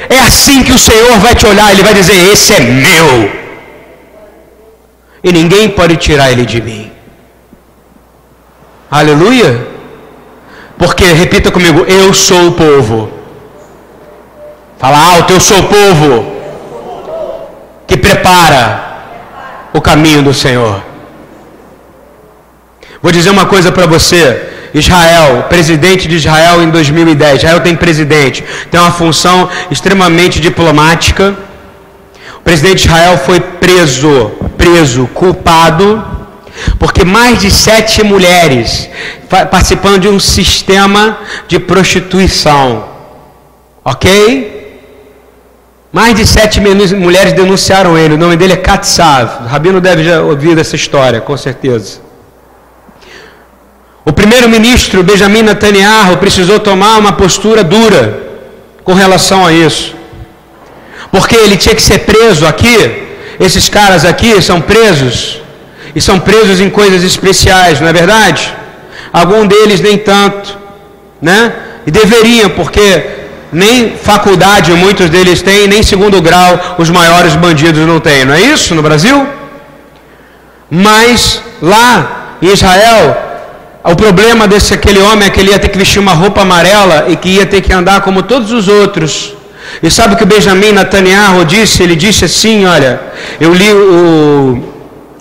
é assim que o Senhor vai te olhar, ele vai dizer: Esse é meu, e ninguém pode tirar ele de mim. Aleluia. Porque, repita comigo, eu sou o povo. Fala alto, eu sou o povo que prepara o caminho do Senhor. Vou dizer uma coisa para você. Israel, presidente de Israel em 2010. Israel tem presidente, tem uma função extremamente diplomática. O presidente de Israel foi preso, preso, culpado, porque mais de sete mulheres participando de um sistema de prostituição. Ok? Mais de sete mulheres denunciaram ele. O nome dele é Katsav. O Rabino deve já ouvir essa história, com certeza. O primeiro-ministro Benjamin Netanyahu precisou tomar uma postura dura com relação a isso. Porque ele tinha que ser preso aqui. Esses caras aqui são presos. E são presos em coisas especiais, não é verdade? Alguns deles nem tanto, né? E deveriam, porque nem faculdade muitos deles têm, nem segundo grau os maiores bandidos não têm, não é isso no Brasil? Mas lá em Israel o problema desse aquele homem é que ele ia ter que vestir uma roupa amarela e que ia ter que andar como todos os outros. E sabe o que o Benjamin Netanyahu disse? Ele disse assim, olha, eu li o,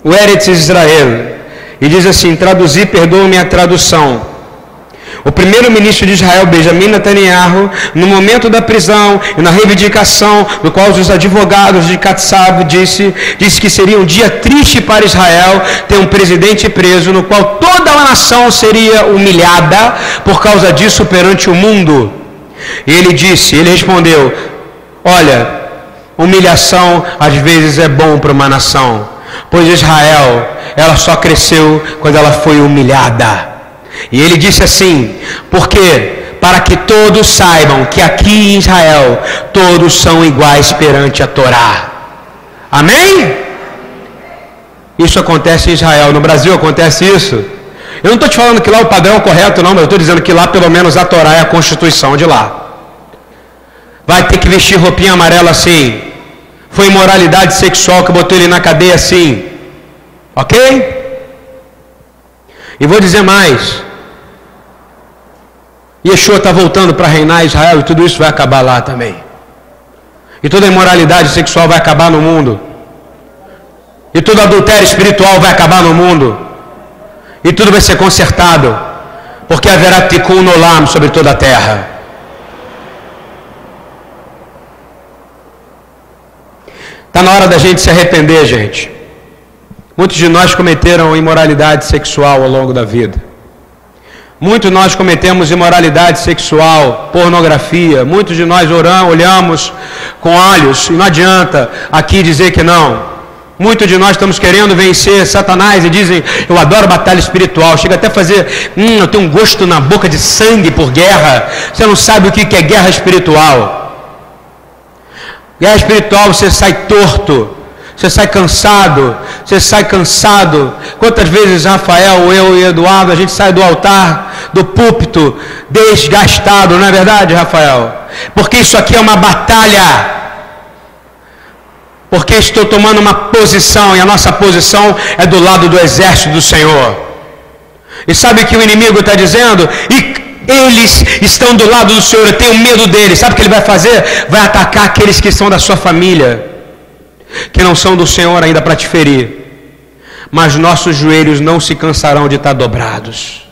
o Eretz Israel, e diz assim, traduzir, perdoa-me a tradução. O primeiro-ministro de Israel, Benjamin Netanyahu, no momento da prisão e na reivindicação, no qual os advogados de Katsab disse, disse que seria um dia triste para Israel ter um presidente preso, no qual toda a nação seria humilhada por causa disso perante o mundo. E ele disse, ele respondeu: Olha, humilhação às vezes é bom para uma nação, pois Israel, ela só cresceu quando ela foi humilhada. E ele disse assim: porque para que todos saibam que aqui em Israel todos são iguais perante a Torá. Amém? Isso acontece em Israel. No Brasil acontece isso? Eu não estou te falando que lá o padrão é correto, não, mas eu estou dizendo que lá pelo menos a Torá é a constituição de lá. Vai ter que vestir roupinha amarela assim. Foi imoralidade sexual que botou ele na cadeia assim. Ok? E vou dizer mais. Yeshua está voltando para reinar Israel e tudo isso vai acabar lá também. E toda imoralidade sexual vai acabar no mundo. E todo adultério espiritual vai acabar no mundo. E tudo vai ser consertado. Porque haverá tikkun nolam sobre toda a terra. Está na hora da gente se arrepender, gente. Muitos de nós cometeram imoralidade sexual ao longo da vida. Muitos de nós cometemos imoralidade sexual, pornografia. Muitos de nós oramos, olhamos com olhos e não adianta aqui dizer que não. Muitos de nós estamos querendo vencer Satanás e dizem, eu adoro batalha espiritual. Chega até a fazer, hum, eu tenho um gosto na boca de sangue por guerra. Você não sabe o que é guerra espiritual. Guerra espiritual, você sai torto, você sai cansado, você sai cansado. Quantas vezes Rafael, eu e Eduardo, a gente sai do altar, do púlpito, desgastado, não é verdade, Rafael? Porque isso aqui é uma batalha porque estou tomando uma posição e a nossa posição é do lado do exército do Senhor. E sabe o que o inimigo está dizendo? E eles estão do lado do Senhor, eu tenho medo deles. Sabe o que ele vai fazer? Vai atacar aqueles que são da sua família, que não são do Senhor ainda para te ferir. Mas nossos joelhos não se cansarão de estar dobrados,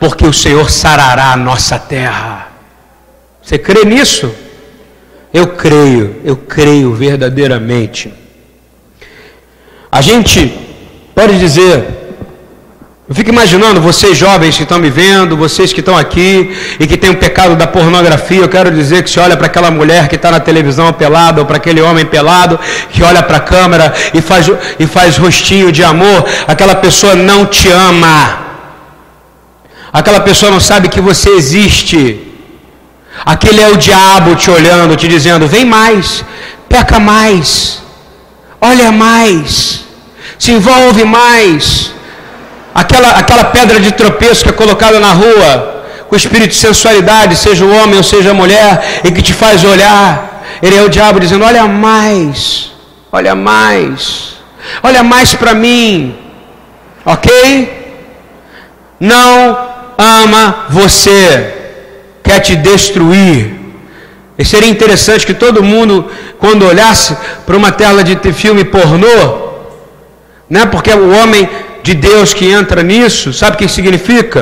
porque o Senhor sarará a nossa terra. Você crê nisso? Eu creio, eu creio verdadeiramente. A gente pode dizer, eu fico imaginando vocês jovens que estão me vendo, vocês que estão aqui e que têm o pecado da pornografia. Eu quero dizer que se olha para aquela mulher que está na televisão pelada, ou para aquele homem pelado que olha para a câmera e faz, e faz rostinho de amor, aquela pessoa não te ama. Aquela pessoa não sabe que você existe. Aquele é o diabo te olhando, te dizendo: vem mais, peca mais, olha mais, se envolve mais. Aquela, aquela pedra de tropeço que é colocada na rua, com o espírito de sensualidade, seja o homem ou seja a mulher, e que te faz olhar. Ele é o diabo dizendo: olha mais, olha mais, olha mais para mim, ok? Não ama você quer te destruir. E seria interessante que todo mundo, quando olhasse para uma tela de filme pornô, né, porque o homem de Deus que entra nisso, sabe o que significa?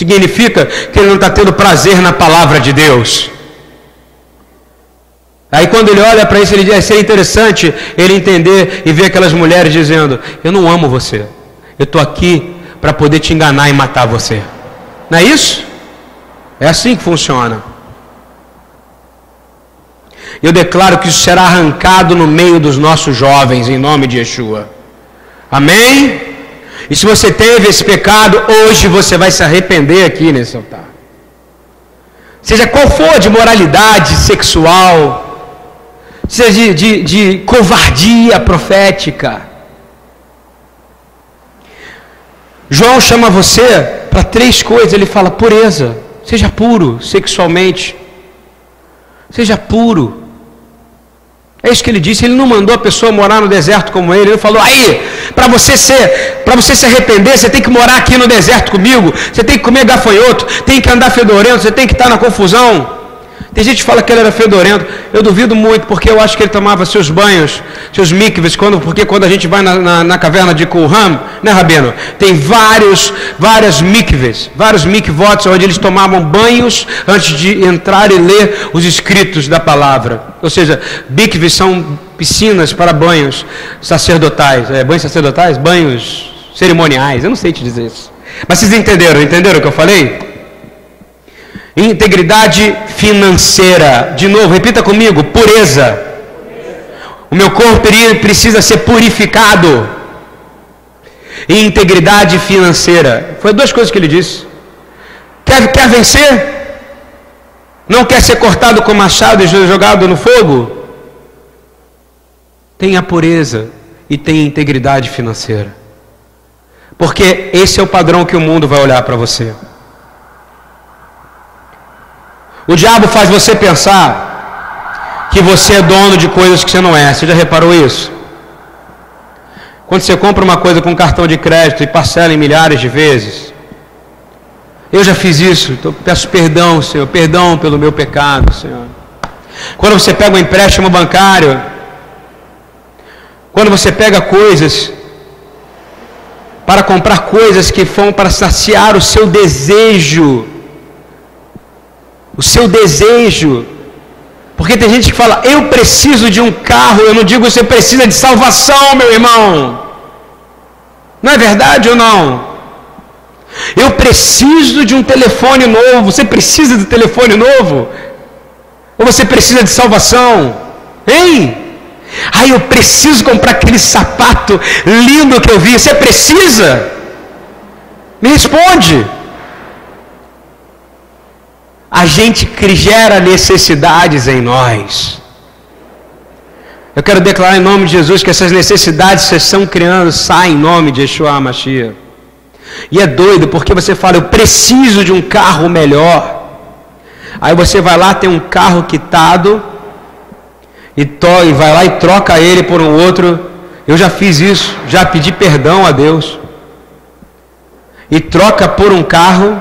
Significa que ele não está tendo prazer na palavra de Deus. Aí quando ele olha para isso, ele diz, seria interessante ele entender e ver aquelas mulheres dizendo, eu não amo você, eu estou aqui para poder te enganar e matar você. Não é isso? É assim que funciona. Eu declaro que isso será arrancado no meio dos nossos jovens, em nome de Yeshua. Amém? E se você teve esse pecado, hoje você vai se arrepender aqui nesse altar. Seja qual for de moralidade sexual, seja de, de, de covardia profética. João chama você para três coisas, ele fala pureza. Seja puro sexualmente. Seja puro. É isso que ele disse. Ele não mandou a pessoa morar no deserto como ele. Ele falou: aí, para você ser, para você se arrepender, você tem que morar aqui no deserto comigo. Você tem que comer gafanhoto, tem que andar fedorento, você tem que estar na confusão. Tem gente que fala que ele era fedorento. Eu duvido muito, porque eu acho que ele tomava seus banhos, seus mikves, quando, porque quando a gente vai na, na, na caverna de Kulham, né, Rabino? Tem vários, várias mikves, vários mikvots, onde eles tomavam banhos antes de entrar e ler os escritos da palavra. Ou seja, mikves são piscinas para banhos sacerdotais. É, banhos sacerdotais? Banhos cerimoniais. Eu não sei te dizer isso. Mas vocês entenderam? Entenderam o que eu falei? Integridade financeira. De novo, repita comigo: pureza. O meu corpo precisa ser purificado. integridade financeira. Foi duas coisas que ele disse. Quer, quer vencer? Não quer ser cortado com machado e jogado no fogo? Tenha pureza e tenha integridade financeira. Porque esse é o padrão que o mundo vai olhar para você. O diabo faz você pensar que você é dono de coisas que você não é. Você já reparou isso? Quando você compra uma coisa com cartão de crédito e parcela em milhares de vezes. Eu já fiz isso, então peço perdão, Senhor, perdão pelo meu pecado, Senhor. Quando você pega um empréstimo bancário, quando você pega coisas para comprar coisas que vão para saciar o seu desejo, o seu desejo. Porque tem gente que fala, eu preciso de um carro, eu não digo você precisa de salvação, meu irmão. Não é verdade ou não? Eu preciso de um telefone novo. Você precisa de um telefone novo? Ou você precisa de salvação? Hein? Ai, eu preciso comprar aquele sapato lindo que eu vi. Você precisa? Me responde. A gente gera necessidades em nós. Eu quero declarar em nome de Jesus que essas necessidades que vocês estão criando saem em nome de Yeshua Mashiach. E é doido porque você fala, eu preciso de um carro melhor. Aí você vai lá, tem um carro quitado, e, to, e vai lá e troca ele por um outro. Eu já fiz isso, já pedi perdão a Deus. E troca por um carro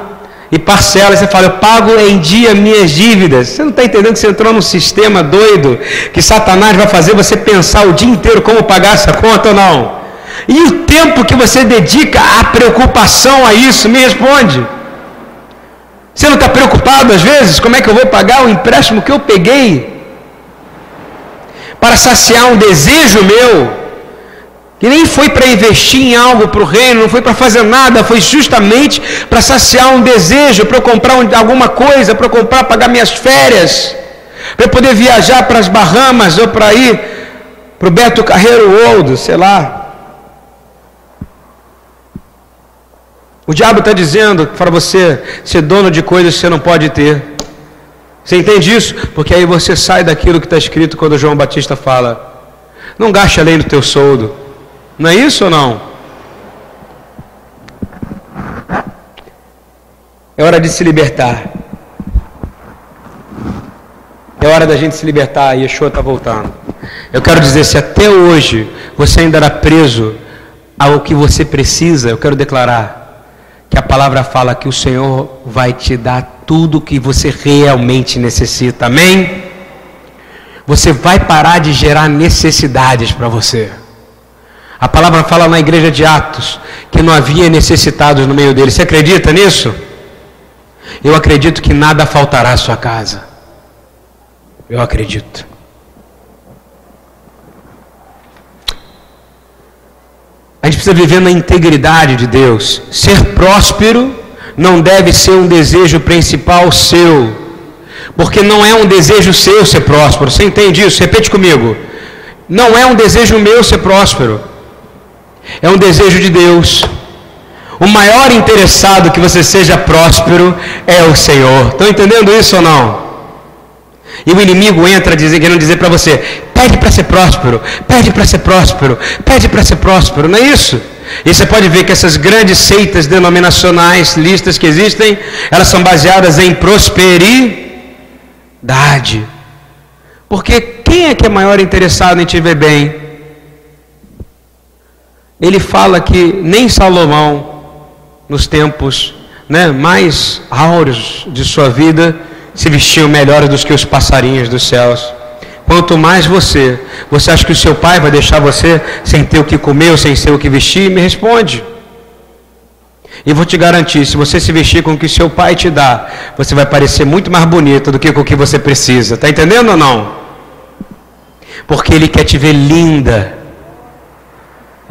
e parcela. Você fala, eu pago em dia minhas dívidas. Você não está entendendo que você entrou num sistema doido que Satanás vai fazer você pensar o dia inteiro como pagar essa conta ou não? E o tempo que você dedica à preocupação a isso, me responde. Você não está preocupado às vezes? Como é que eu vou pagar o empréstimo que eu peguei? para saciar um desejo meu, que nem foi para investir em algo para o reino, não foi para fazer nada, foi justamente para saciar um desejo, para eu comprar alguma coisa, para eu comprar, pagar minhas férias, para eu poder viajar para as Bahamas ou para ir para o Beto Carreiro World, sei lá. O diabo está dizendo para você ser dono de coisas que você não pode ter. Você entende isso? Porque aí você sai daquilo que está escrito quando João Batista fala: Não gaste além do teu soldo. Não é isso ou não? É hora de se libertar. É hora da gente se libertar. E Yeshua está voltando. Eu quero dizer: se até hoje você ainda era preso ao que você precisa, eu quero declarar que a palavra fala que o Senhor vai te dar tudo o que você realmente necessita. Amém? Você vai parar de gerar necessidades para você. A palavra fala na igreja de Atos que não havia necessitados no meio deles. Você acredita nisso? Eu acredito que nada faltará à sua casa. Eu acredito. A gente precisa viver na integridade de Deus. Ser próspero não deve ser um desejo principal seu, porque não é um desejo seu ser próspero. Você entende isso? Repete comigo. Não é um desejo meu ser próspero, é um desejo de Deus. O maior interessado que você seja próspero é o Senhor. Estão entendendo isso ou não? E o inimigo entra querendo dizer para você: pede para ser próspero, pede para ser próspero, pede para ser próspero, não é isso? E você pode ver que essas grandes seitas denominacionais, listas que existem, elas são baseadas em prosperidade. Porque quem é que é maior interessado em te ver bem? Ele fala que nem Salomão, nos tempos né, mais áureos de sua vida, se vestiam melhores do que os passarinhos dos céus. Quanto mais você, você acha que o seu pai vai deixar você sem ter o que comer ou sem ter o que vestir? Me responde. E vou te garantir, se você se vestir com o que seu pai te dá, você vai parecer muito mais bonito do que com o que você precisa. Está entendendo ou não? Porque ele quer te ver linda.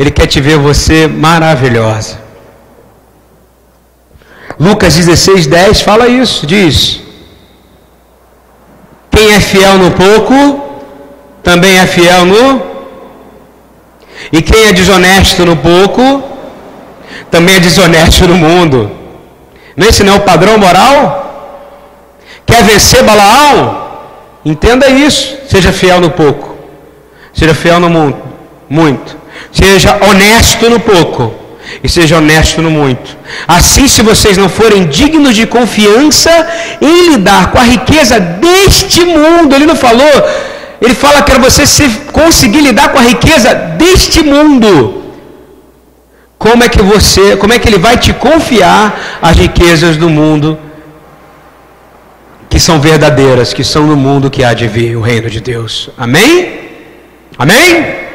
Ele quer te ver você maravilhosa. Lucas 16, 10 fala isso, diz. Quem é fiel no pouco, também é fiel no. E quem é desonesto no pouco, também é desonesto no mundo. Não esse não é o padrão moral? Quer vencer Balaão? Entenda isso. Seja fiel no pouco. Seja fiel no mundo, muito. Seja honesto no pouco e seja honesto no muito. Assim, se vocês não forem dignos de confiança em lidar com a riqueza deste mundo, ele não falou, ele fala que você se conseguir lidar com a riqueza deste mundo. Como é que você, como é que ele vai te confiar as riquezas do mundo que são verdadeiras, que são no mundo que há de vir o reino de Deus? Amém? Amém?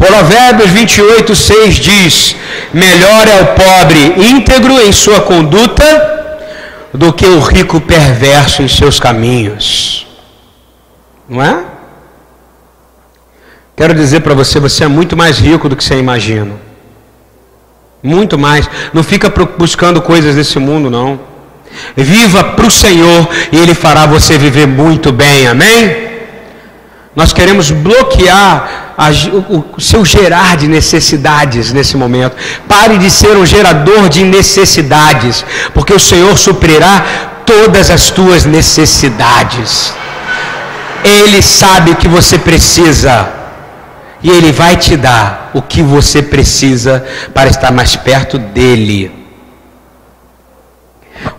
Provérbios 28, 6 diz: Melhor é o pobre íntegro em sua conduta do que o rico perverso em seus caminhos. Não é? Quero dizer para você, você é muito mais rico do que você imagina. Muito mais. Não fica buscando coisas desse mundo, não. Viva para o Senhor e Ele fará você viver muito bem. Amém? Nós queremos bloquear o, seu gerar de necessidades nesse momento. Pare de ser um gerador de necessidades, porque o Senhor suprirá todas as tuas necessidades. Ele sabe o que você precisa. E Ele vai te dar o que você precisa para estar mais perto dEle.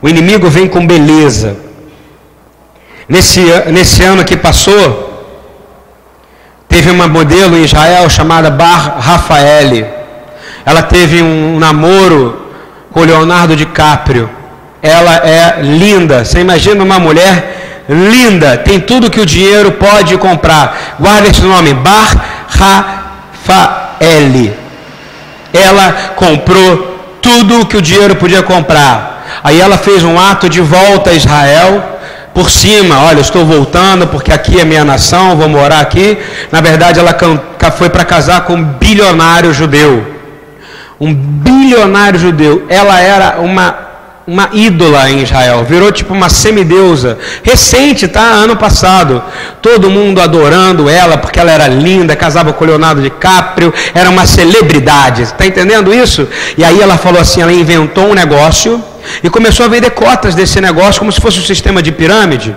O inimigo vem com beleza. Nesse, nesse ano que passou, Teve uma modelo em Israel chamada Bar Rafael. Ela teve um namoro com Leonardo DiCaprio. Ela é linda. Você imagina uma mulher linda, tem tudo que o dinheiro pode comprar. Guarda esse nome, Bar Rafael. Ela comprou tudo que o dinheiro podia comprar. Aí ela fez um ato de volta a Israel por cima, olha, estou voltando porque aqui é minha nação, vou morar aqui. Na verdade, ela foi para casar com um bilionário judeu. Um bilionário judeu. Ela era uma uma ídola em Israel, virou tipo uma semideusa. Recente, tá? Ano passado. Todo mundo adorando ela porque ela era linda, casava com o Leonardo DiCaprio, era uma celebridade. Está entendendo isso? E aí ela falou assim, ela inventou um negócio e começou a vender cotas desse negócio como se fosse um sistema de pirâmide.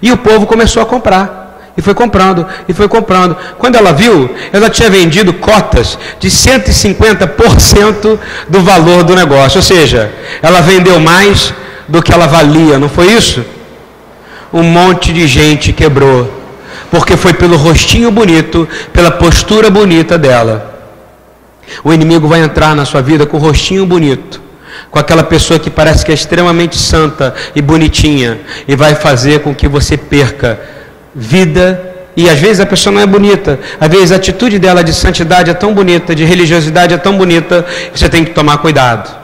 E o povo começou a comprar. E foi comprando, e foi comprando. Quando ela viu, ela tinha vendido cotas de 150% do valor do negócio. Ou seja, ela vendeu mais do que ela valia, não foi isso? Um monte de gente quebrou. Porque foi pelo rostinho bonito, pela postura bonita dela. O inimigo vai entrar na sua vida com o rostinho bonito com aquela pessoa que parece que é extremamente santa e bonitinha e vai fazer com que você perca vida e às vezes a pessoa não é bonita, às vezes a atitude dela de santidade é tão bonita, de religiosidade é tão bonita, você tem que tomar cuidado.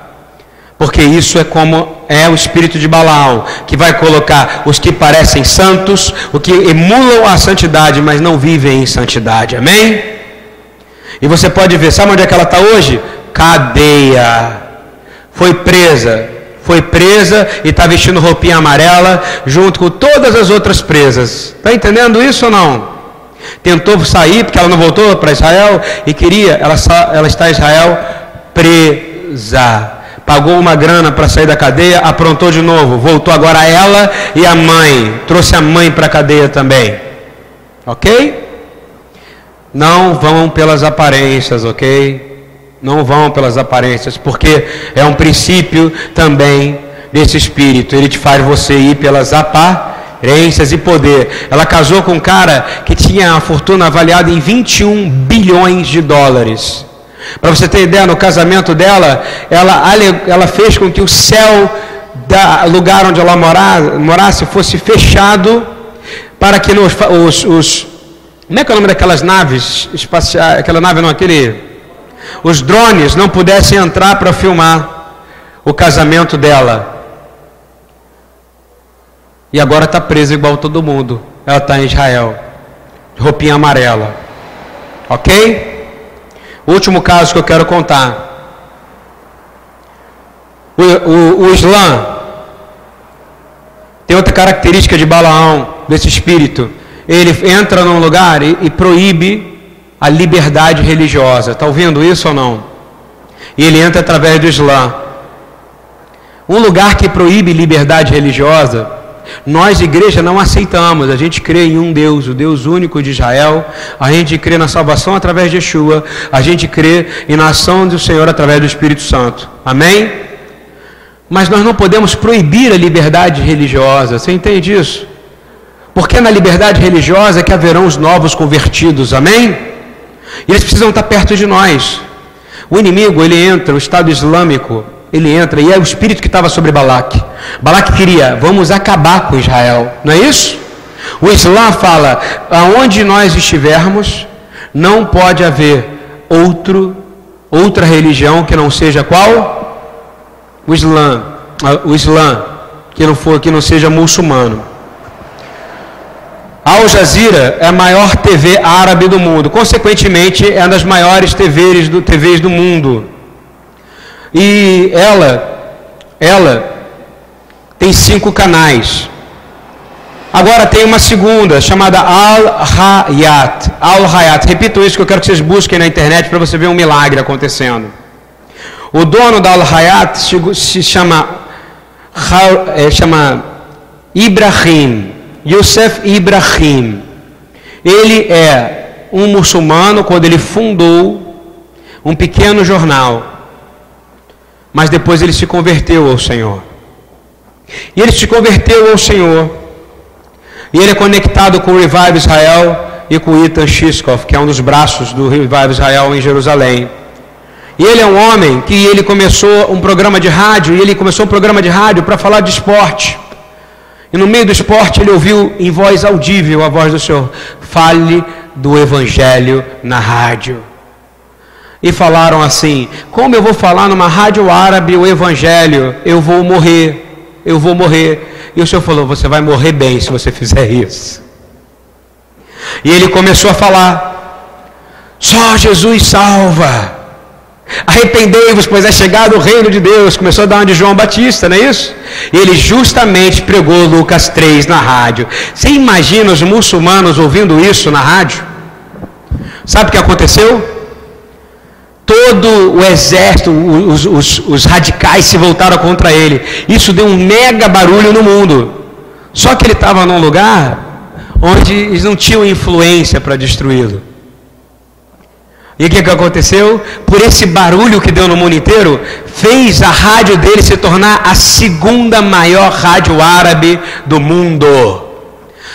Porque isso é como é o espírito de Balaão, que vai colocar os que parecem santos, os que emulam a santidade, mas não vivem em santidade. Amém? E você pode ver, sabe onde é que ela está hoje? Cadeia foi presa, foi presa e está vestindo roupinha amarela junto com todas as outras presas. Está entendendo isso ou não? Tentou sair porque ela não voltou para Israel e queria, ela, ela está em Israel presa. Pagou uma grana para sair da cadeia, aprontou de novo, voltou agora ela e a mãe, trouxe a mãe para a cadeia também. Ok? Não vão pelas aparências, ok? Não vão pelas aparências, porque é um princípio também desse espírito. Ele te faz você ir pelas aparências e poder. Ela casou com um cara que tinha a fortuna avaliada em 21 bilhões de dólares. Para você ter ideia, no casamento dela, ela, ela fez com que o céu do lugar onde ela morasse fosse fechado para que os, os, os como é que é o nome daquelas naves espaciais? Aquela nave não, aquele os drones não pudessem entrar para filmar o casamento dela. E agora está presa igual todo mundo. Ela está em Israel. Roupinha amarela. Ok? Último caso que eu quero contar. O, o, o Islã tem outra característica de Balaão, desse espírito. Ele entra num lugar e, e proíbe a liberdade religiosa. Está ouvindo isso ou não? E ele entra através do Islã. Um lugar que proíbe liberdade religiosa, nós, igreja, não aceitamos. A gente crê em um Deus, o Deus único de Israel. A gente crê na salvação através de Yeshua. A gente crê em na ação do Senhor através do Espírito Santo. Amém? Mas nós não podemos proibir a liberdade religiosa. Você entende isso? Porque é na liberdade religiosa que haverão os novos convertidos. Amém? E eles precisam estar perto de nós. O inimigo, ele entra, o Estado Islâmico, ele entra, e é o espírito que estava sobre Balaque. Balaque queria, vamos acabar com Israel, não é isso? O Islã fala, aonde nós estivermos, não pode haver outro, outra religião que não seja qual? O Islã, o Islã, que não for, que não seja muçulmano. Al Jazeera é a maior TV árabe do mundo, consequentemente é uma das maiores TVs do, TVs do mundo. E ela, ela tem cinco canais. Agora tem uma segunda, chamada Al-Hayat. Al-Hayat. Repito isso que eu quero que vocês busquem na internet para você ver um milagre acontecendo. O dono da Al-Hayat se chama, é, chama Ibrahim. Youssef Ibrahim. Ele é um muçulmano quando ele fundou um pequeno jornal mas depois ele se converteu ao Senhor. E ele se converteu ao Senhor. E ele é conectado com o Revive Israel e com o Ethan Shiskov, que é um dos braços do Revive Israel em Jerusalém. E ele é um homem que ele começou um programa de rádio, e ele começou um programa de rádio para falar de esporte. E no meio do esporte ele ouviu em voz audível a voz do Senhor: fale do Evangelho na rádio e falaram assim: Como eu vou falar numa rádio árabe o evangelho? Eu vou morrer, eu vou morrer. E o Senhor falou: Você vai morrer bem se você fizer isso. E ele começou a falar: Só Jesus salva. Arrependei-vos, pois é chegado o reino de Deus. Começou a dar uma de João Batista, não é isso? Ele justamente pregou Lucas 3 na rádio. Você imagina os muçulmanos ouvindo isso na rádio? Sabe o que aconteceu? todo o exército, os, os, os, radicais se voltaram contra ele. Isso deu um mega barulho no mundo. Só que ele estava num lugar onde eles não tinham influência para destruí-lo. E o que, que aconteceu? Por esse barulho que deu no mundo inteiro, fez a rádio dele se tornar a segunda maior rádio árabe do mundo.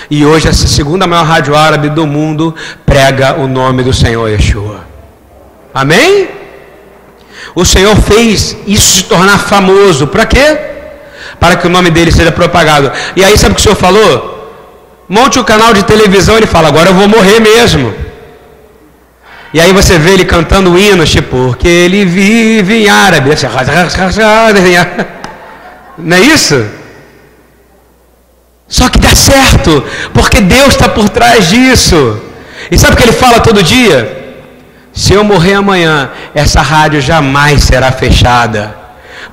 E hoje, essa segunda maior rádio árabe do mundo prega o nome do Senhor Yeshua. Amém? O Senhor fez isso se tornar famoso. Para quê? Para que o nome dele seja propagado. E aí, sabe o que o Senhor falou? Monte o canal de televisão, ele fala, agora eu vou morrer mesmo. E aí você vê ele cantando hinos, tipo, porque ele vive em árabe. Não é isso? Só que dá certo, porque Deus está por trás disso. E sabe o que ele fala todo dia? Se eu morrer amanhã, essa rádio jamais será fechada.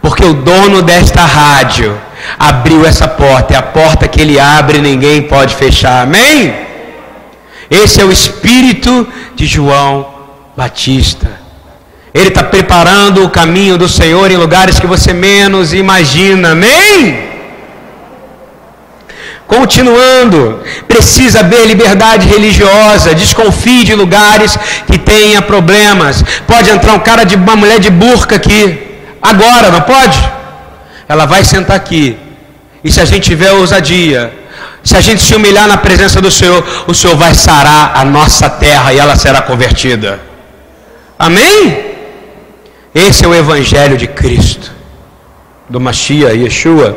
Porque o dono desta rádio abriu essa porta. E a porta que ele abre, ninguém pode fechar. Amém? Esse é o espírito de João Batista. Ele está preparando o caminho do Senhor em lugares que você menos imagina. Amém? Continuando, precisa haver liberdade religiosa, desconfie de lugares que tenha problemas. Pode entrar um cara de uma mulher de burca aqui, agora, não pode? Ela vai sentar aqui. E se a gente tiver ousadia, se a gente se humilhar na presença do Senhor, o Senhor vai sarar a nossa terra e ela será convertida. Amém? Esse é o Evangelho de Cristo, do Mashiach, Yeshua.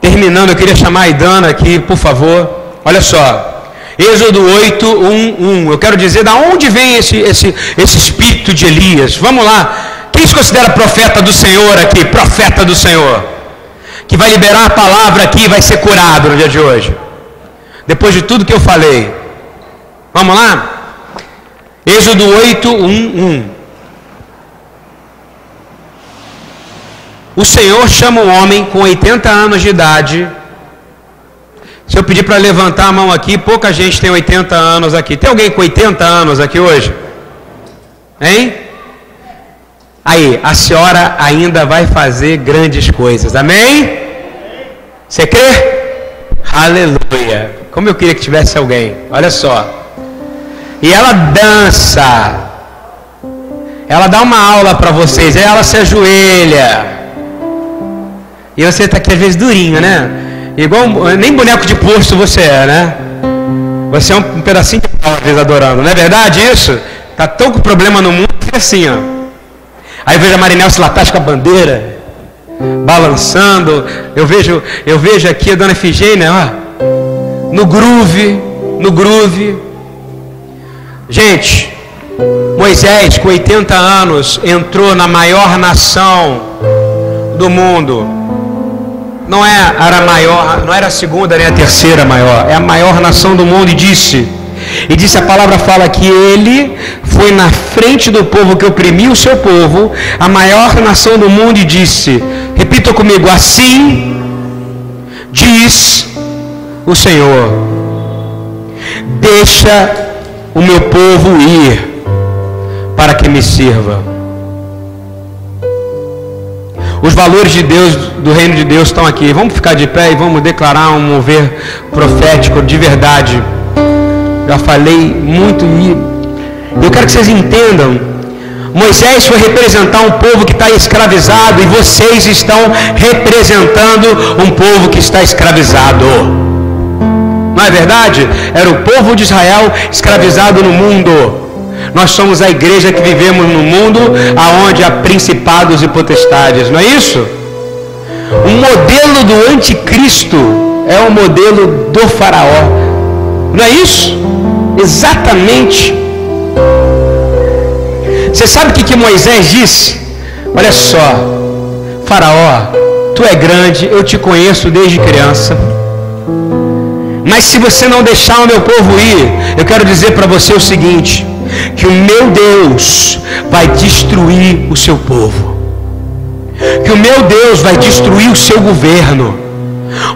Terminando, eu queria chamar a Idana aqui, por favor. Olha só. Êxodo 8, 1, 1. Eu quero dizer da onde vem esse, esse, esse espírito de Elias. Vamos lá. Quem se considera profeta do Senhor aqui? Profeta do Senhor. Que vai liberar a palavra aqui e vai ser curado no dia de hoje. Depois de tudo que eu falei. Vamos lá? Êxodo 8, 1, 1. O Senhor chama um homem com 80 anos de idade. Se eu pedir para levantar a mão aqui, pouca gente tem 80 anos aqui. Tem alguém com 80 anos aqui hoje? Hein? Aí, a senhora ainda vai fazer grandes coisas. Amém? Você crê? Aleluia. Como eu queria que tivesse alguém. Olha só. E ela dança. Ela dá uma aula para vocês. Ela se ajoelha. E você está aqui às vezes durinho, né? Igual nem boneco de posto você é, né? Você é um pedacinho de pau às vezes adorando. Não é verdade isso? Tá tão com problema no mundo que é assim, ó. Aí eu vejo a Marinel se latar com a bandeira, balançando. Eu vejo, eu vejo aqui a dona Efigênia, ó, no groove, no groove. Gente, Moisés, com 80 anos, entrou na maior nação do mundo. Não é, era maior, não era a segunda nem a terceira maior, é a maior nação do mundo e disse: e disse a palavra fala que ele foi na frente do povo que oprimiu o seu povo, a maior nação do mundo, e disse: Repita comigo, assim diz o Senhor: Deixa o meu povo ir para que me sirva. Os valores de Deus, do reino de Deus estão aqui. Vamos ficar de pé e vamos declarar um mover profético de verdade. Já falei muito e eu quero que vocês entendam. Moisés foi representar um povo que está escravizado e vocês estão representando um povo que está escravizado. Não é verdade? Era o povo de Israel escravizado no mundo. Nós somos a igreja que vivemos no mundo aonde há principados e potestades, não é isso? O modelo do anticristo é o modelo do faraó. Não é isso? Exatamente. Você sabe o que, que Moisés disse? Olha só, Faraó, tu é grande, eu te conheço desde criança. Mas se você não deixar o meu povo ir, eu quero dizer para você o seguinte: que o meu Deus vai destruir o seu povo, que o meu Deus vai destruir o seu governo,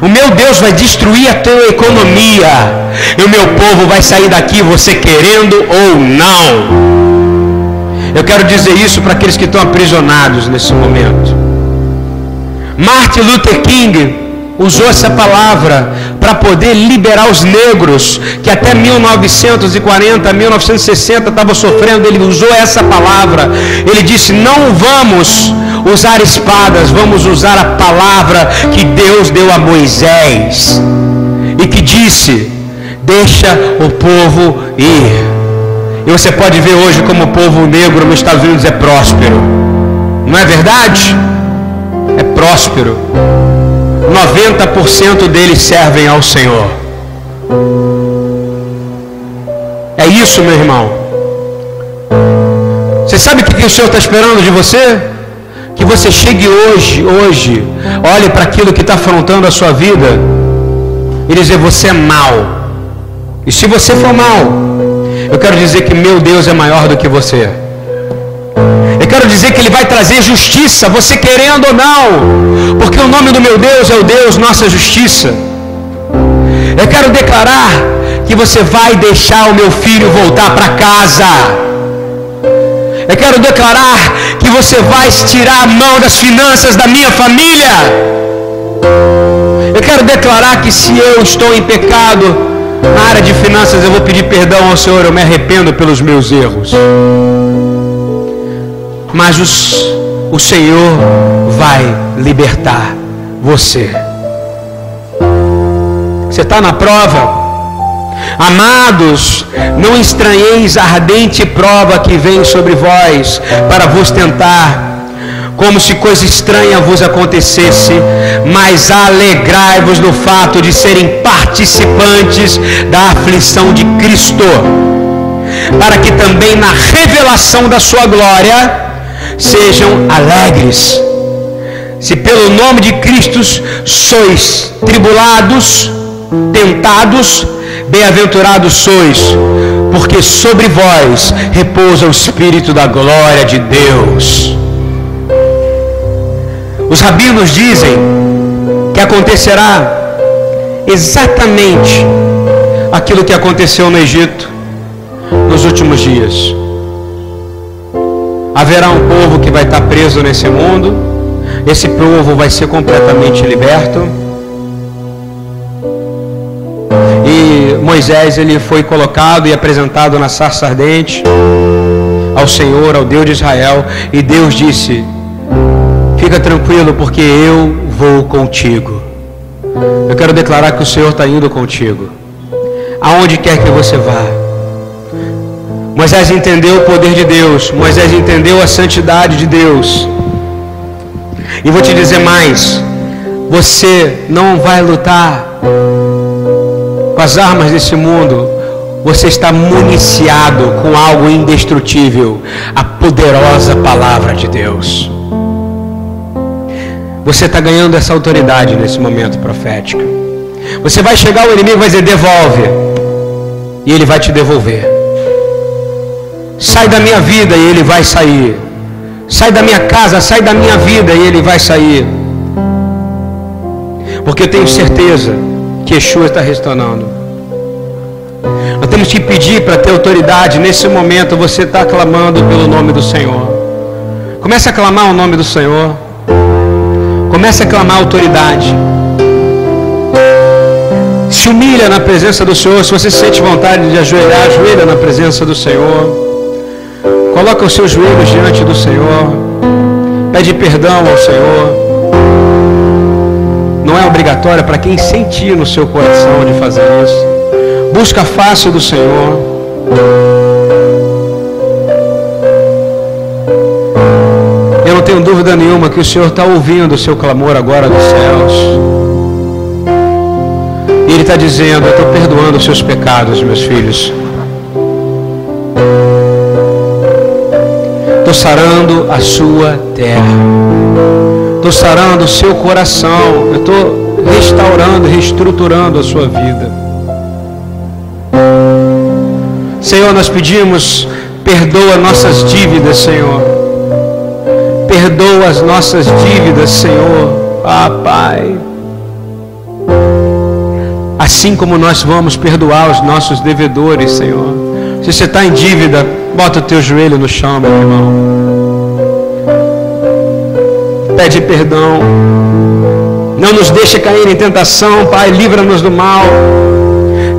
o meu Deus vai destruir a tua economia, e o meu povo vai sair daqui, você querendo ou não. Eu quero dizer isso para aqueles que estão aprisionados nesse momento. Martin Luther King usou essa palavra para poder liberar os negros que até 1940, 1960 estavam sofrendo. Ele usou essa palavra. Ele disse: Não vamos usar espadas, vamos usar a palavra que Deus deu a Moisés e que disse: Deixa o povo ir. E você pode ver hoje como o povo negro nos Estados Unidos é próspero. Não é verdade? É próspero. 90% deles servem ao Senhor. É isso, meu irmão. Você sabe o que o Senhor está esperando de você? Que você chegue hoje, hoje, olhe para aquilo que está afrontando a sua vida e dizer: Você é mal. E se você for mal, eu quero dizer que meu Deus é maior do que você. Dizer que Ele vai trazer justiça, você querendo ou não, porque o nome do meu Deus é o Deus, nossa justiça. Eu quero declarar que você vai deixar o meu filho voltar para casa. Eu quero declarar que você vai tirar a mão das finanças da minha família. Eu quero declarar que se eu estou em pecado na área de finanças, eu vou pedir perdão ao Senhor, eu me arrependo pelos meus erros mas os, o Senhor vai libertar você. Você está na prova? Amados, não estranheis a ardente prova que vem sobre vós para vos tentar, como se coisa estranha vos acontecesse, mas alegrai-vos no fato de serem participantes da aflição de Cristo, para que também na revelação da sua glória sejam alegres. Se pelo nome de Cristo sois tribulados, tentados, bem-aventurados sois, porque sobre vós repousa o Espírito da glória de Deus. Os rabinos dizem que acontecerá exatamente aquilo que aconteceu no Egito nos últimos dias. Haverá um povo que vai estar preso nesse mundo. Esse povo vai ser completamente liberto. E Moisés ele foi colocado e apresentado na sarça ardente ao Senhor, ao Deus de Israel, e Deus disse: Fica tranquilo, porque eu vou contigo. Eu quero declarar que o Senhor está indo contigo, aonde quer que você vá. Moisés entendeu o poder de Deus, Moisés entendeu a santidade de Deus. E vou te dizer mais: você não vai lutar com as armas desse mundo, você está municiado com algo indestrutível a poderosa palavra de Deus. Você está ganhando essa autoridade nesse momento profético. Você vai chegar ao inimigo vai dizer: devolve. E ele vai te devolver. Sai da minha vida e ele vai sair. Sai da minha casa, sai da minha vida e ele vai sair. Porque eu tenho certeza que Yeshua está restaurando. Nós temos que pedir para ter autoridade. Nesse momento você está clamando pelo nome do Senhor. Comece a clamar o nome do Senhor. Comece a clamar autoridade. Se humilha na presença do Senhor. Se você sente vontade de ajoelhar, ajoelha na presença do Senhor. Coloca os seus joelhos diante do Senhor. Pede perdão ao Senhor não é obrigatória para quem sentir no seu coração de fazer isso. Busca a face do Senhor. Eu não tenho dúvida nenhuma que o Senhor está ouvindo o seu clamor agora dos céus. E Ele está dizendo: Eu estou perdoando os seus pecados, meus filhos. Estou sarando a sua terra estou sarando o seu coração, eu estou restaurando, reestruturando a sua vida. Senhor, nós pedimos, perdoa nossas dívidas, Senhor. Perdoa as nossas dívidas, Senhor. Ah, Pai. Assim como nós vamos perdoar os nossos devedores, Senhor. Se você está em dívida, bota o teu joelho no chão, meu irmão pede perdão. Não nos deixe cair em tentação, Pai, livra-nos do mal.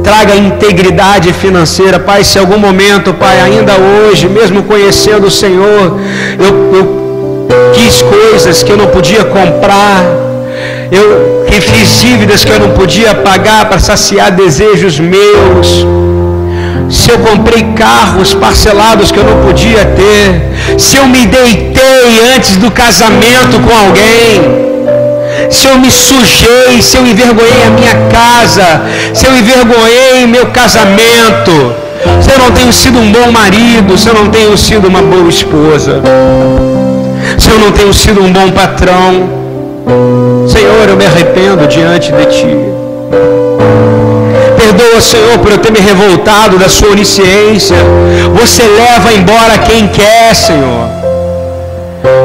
Traga integridade financeira, Pai. Se algum momento, Pai, ainda hoje, mesmo conhecendo o Senhor, eu, eu quis coisas que eu não podia comprar, eu fiz dívidas que eu não podia pagar para saciar desejos meus se eu comprei carros parcelados que eu não podia ter, se eu me deitei antes do casamento com alguém, se eu me sujei, se eu envergonhei a minha casa, se eu envergonhei meu casamento, se eu não tenho sido um bom marido, se eu não tenho sido uma boa esposa, se eu não tenho sido um bom patrão, Senhor, eu me arrependo diante de Ti perdoa, Senhor, por eu ter me revoltado da sua onisciência. Você leva embora quem quer, Senhor.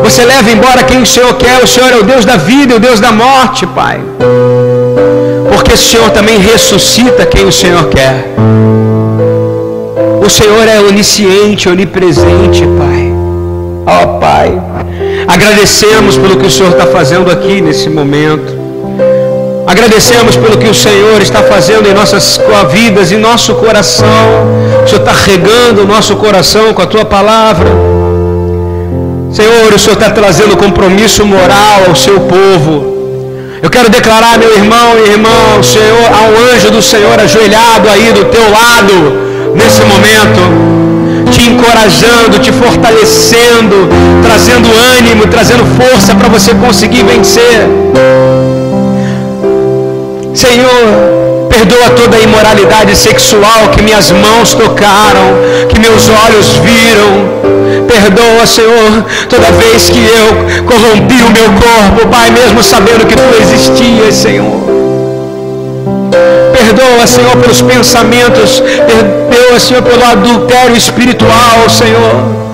Você leva embora quem o Senhor quer. O Senhor é o Deus da vida e o Deus da morte, Pai. Porque o Senhor também ressuscita quem o Senhor quer. O Senhor é onisciente, onipresente, Pai. Ó oh, Pai, agradecemos pelo que o Senhor está fazendo aqui nesse momento. Agradecemos pelo que o Senhor está fazendo em nossas vidas, em nosso coração. O Senhor está regando o nosso coração com a tua palavra. Senhor, o Senhor está trazendo compromisso moral ao seu povo. Eu quero declarar, meu irmão e irmão, Senhor, um anjo do Senhor ajoelhado aí do teu lado, nesse momento, te encorajando, te fortalecendo, trazendo ânimo, trazendo força para você conseguir vencer. Senhor, perdoa toda a imoralidade sexual que minhas mãos tocaram, que meus olhos viram. Perdoa, Senhor, toda vez que eu corrompi o meu corpo, Pai, mesmo sabendo que Tu existias, Senhor. Perdoa, Senhor, pelos pensamentos. Perdoa, Senhor, pelo adultério espiritual, Senhor.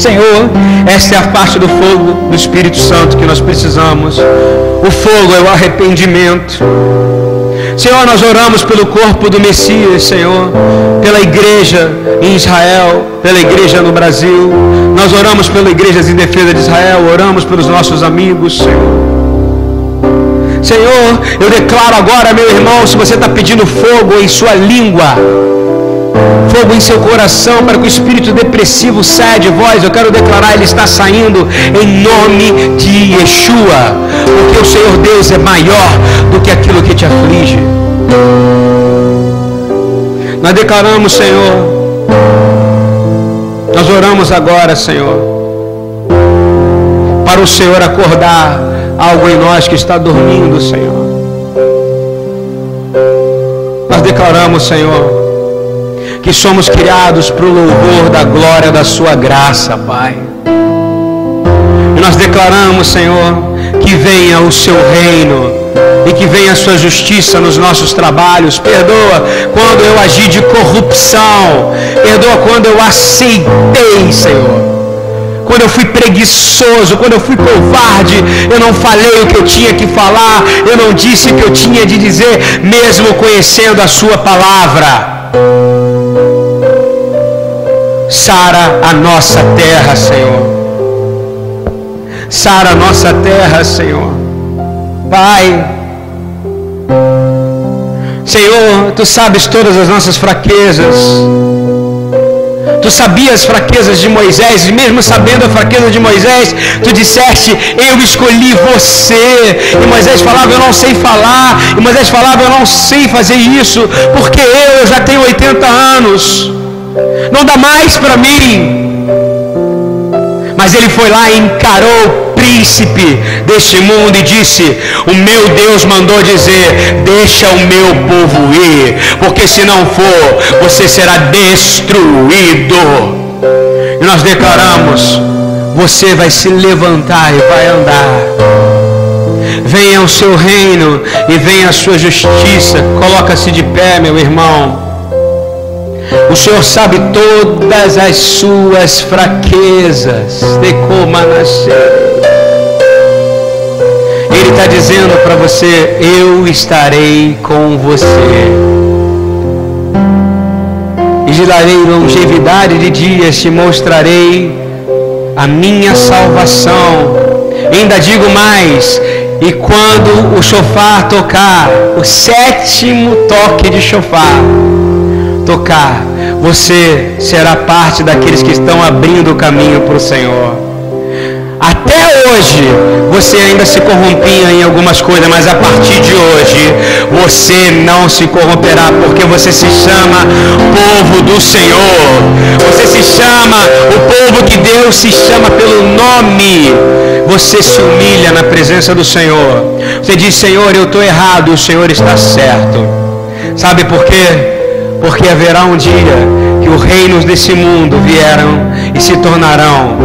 Senhor, essa é a parte do fogo do Espírito Santo que nós precisamos. O fogo é o arrependimento. Senhor, nós oramos pelo corpo do Messias, Senhor, pela igreja em Israel, pela igreja no Brasil. Nós oramos pela igreja em defesa de Israel, oramos pelos nossos amigos, Senhor. Senhor, eu declaro agora, meu irmão, se você está pedindo fogo em sua língua, fogo em seu coração, para que o espírito depressivo saia de vós, eu quero declarar, ele está saindo em nome de Yeshua, porque o Senhor Deus é maior do que aquilo que te aflige. Nós declaramos, Senhor, nós oramos agora, Senhor, para o Senhor acordar algo em nós que está dormindo, Senhor. Nós declaramos, Senhor, que somos criados para o louvor da glória da Sua graça, Pai. E nós declaramos, Senhor, que venha o Seu reino e que venha a Sua justiça nos nossos trabalhos. Perdoa quando eu agi de corrupção, perdoa quando eu aceitei, Senhor quando eu fui preguiçoso, quando eu fui covarde, eu não falei o que eu tinha que falar, eu não disse o que eu tinha de dizer, mesmo conhecendo a Sua palavra. Sara a nossa terra, Senhor. Sara a nossa terra, Senhor. Pai, Senhor, tu sabes todas as nossas fraquezas. Tu sabias as fraquezas de Moisés, e mesmo sabendo a fraqueza de Moisés, tu disseste: Eu escolhi você. E Moisés falava: Eu não sei falar. E Moisés falava: Eu não sei fazer isso, porque eu, já tenho 80 anos não dá mais para mim. Mas ele foi lá e encarou príncipe deste mundo e disse: O meu Deus mandou dizer: Deixa o meu povo ir, porque se não for, você será destruído. E nós declaramos: Você vai se levantar e vai andar. Venha o seu reino e venha a sua justiça. Coloca-se de pé, meu irmão. O Senhor sabe todas as suas fraquezas. De como Ele está dizendo para você: Eu estarei com você. E te darei longevidade de dias, te mostrarei a minha salvação. Ainda digo mais: e quando o chofar tocar, o sétimo toque de chofar, tocar, você será parte daqueles que estão abrindo o caminho para o Senhor. Até hoje você ainda se corrompia em algumas coisas, mas a partir de hoje você não se corromperá, porque você se chama povo do Senhor. Você se chama o povo que Deus se chama pelo nome. Você se humilha na presença do Senhor. Você diz: Senhor, eu estou errado, o Senhor está certo. Sabe por quê? Porque haverá um dia que os reinos desse mundo vieram e se tornarão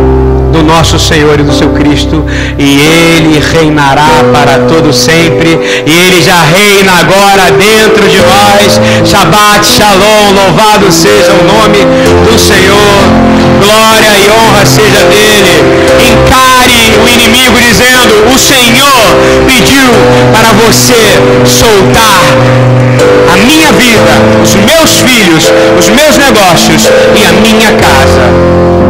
do nosso Senhor e do seu Cristo, e ele reinará para todo sempre, e ele já reina agora dentro de nós. Shabbat Shalom, louvado seja o nome do Senhor. Glória e honra seja dele. Encare o inimigo dizendo: "O Senhor pediu para você soltar a minha vida, os meus filhos, os meus negócios e a minha casa."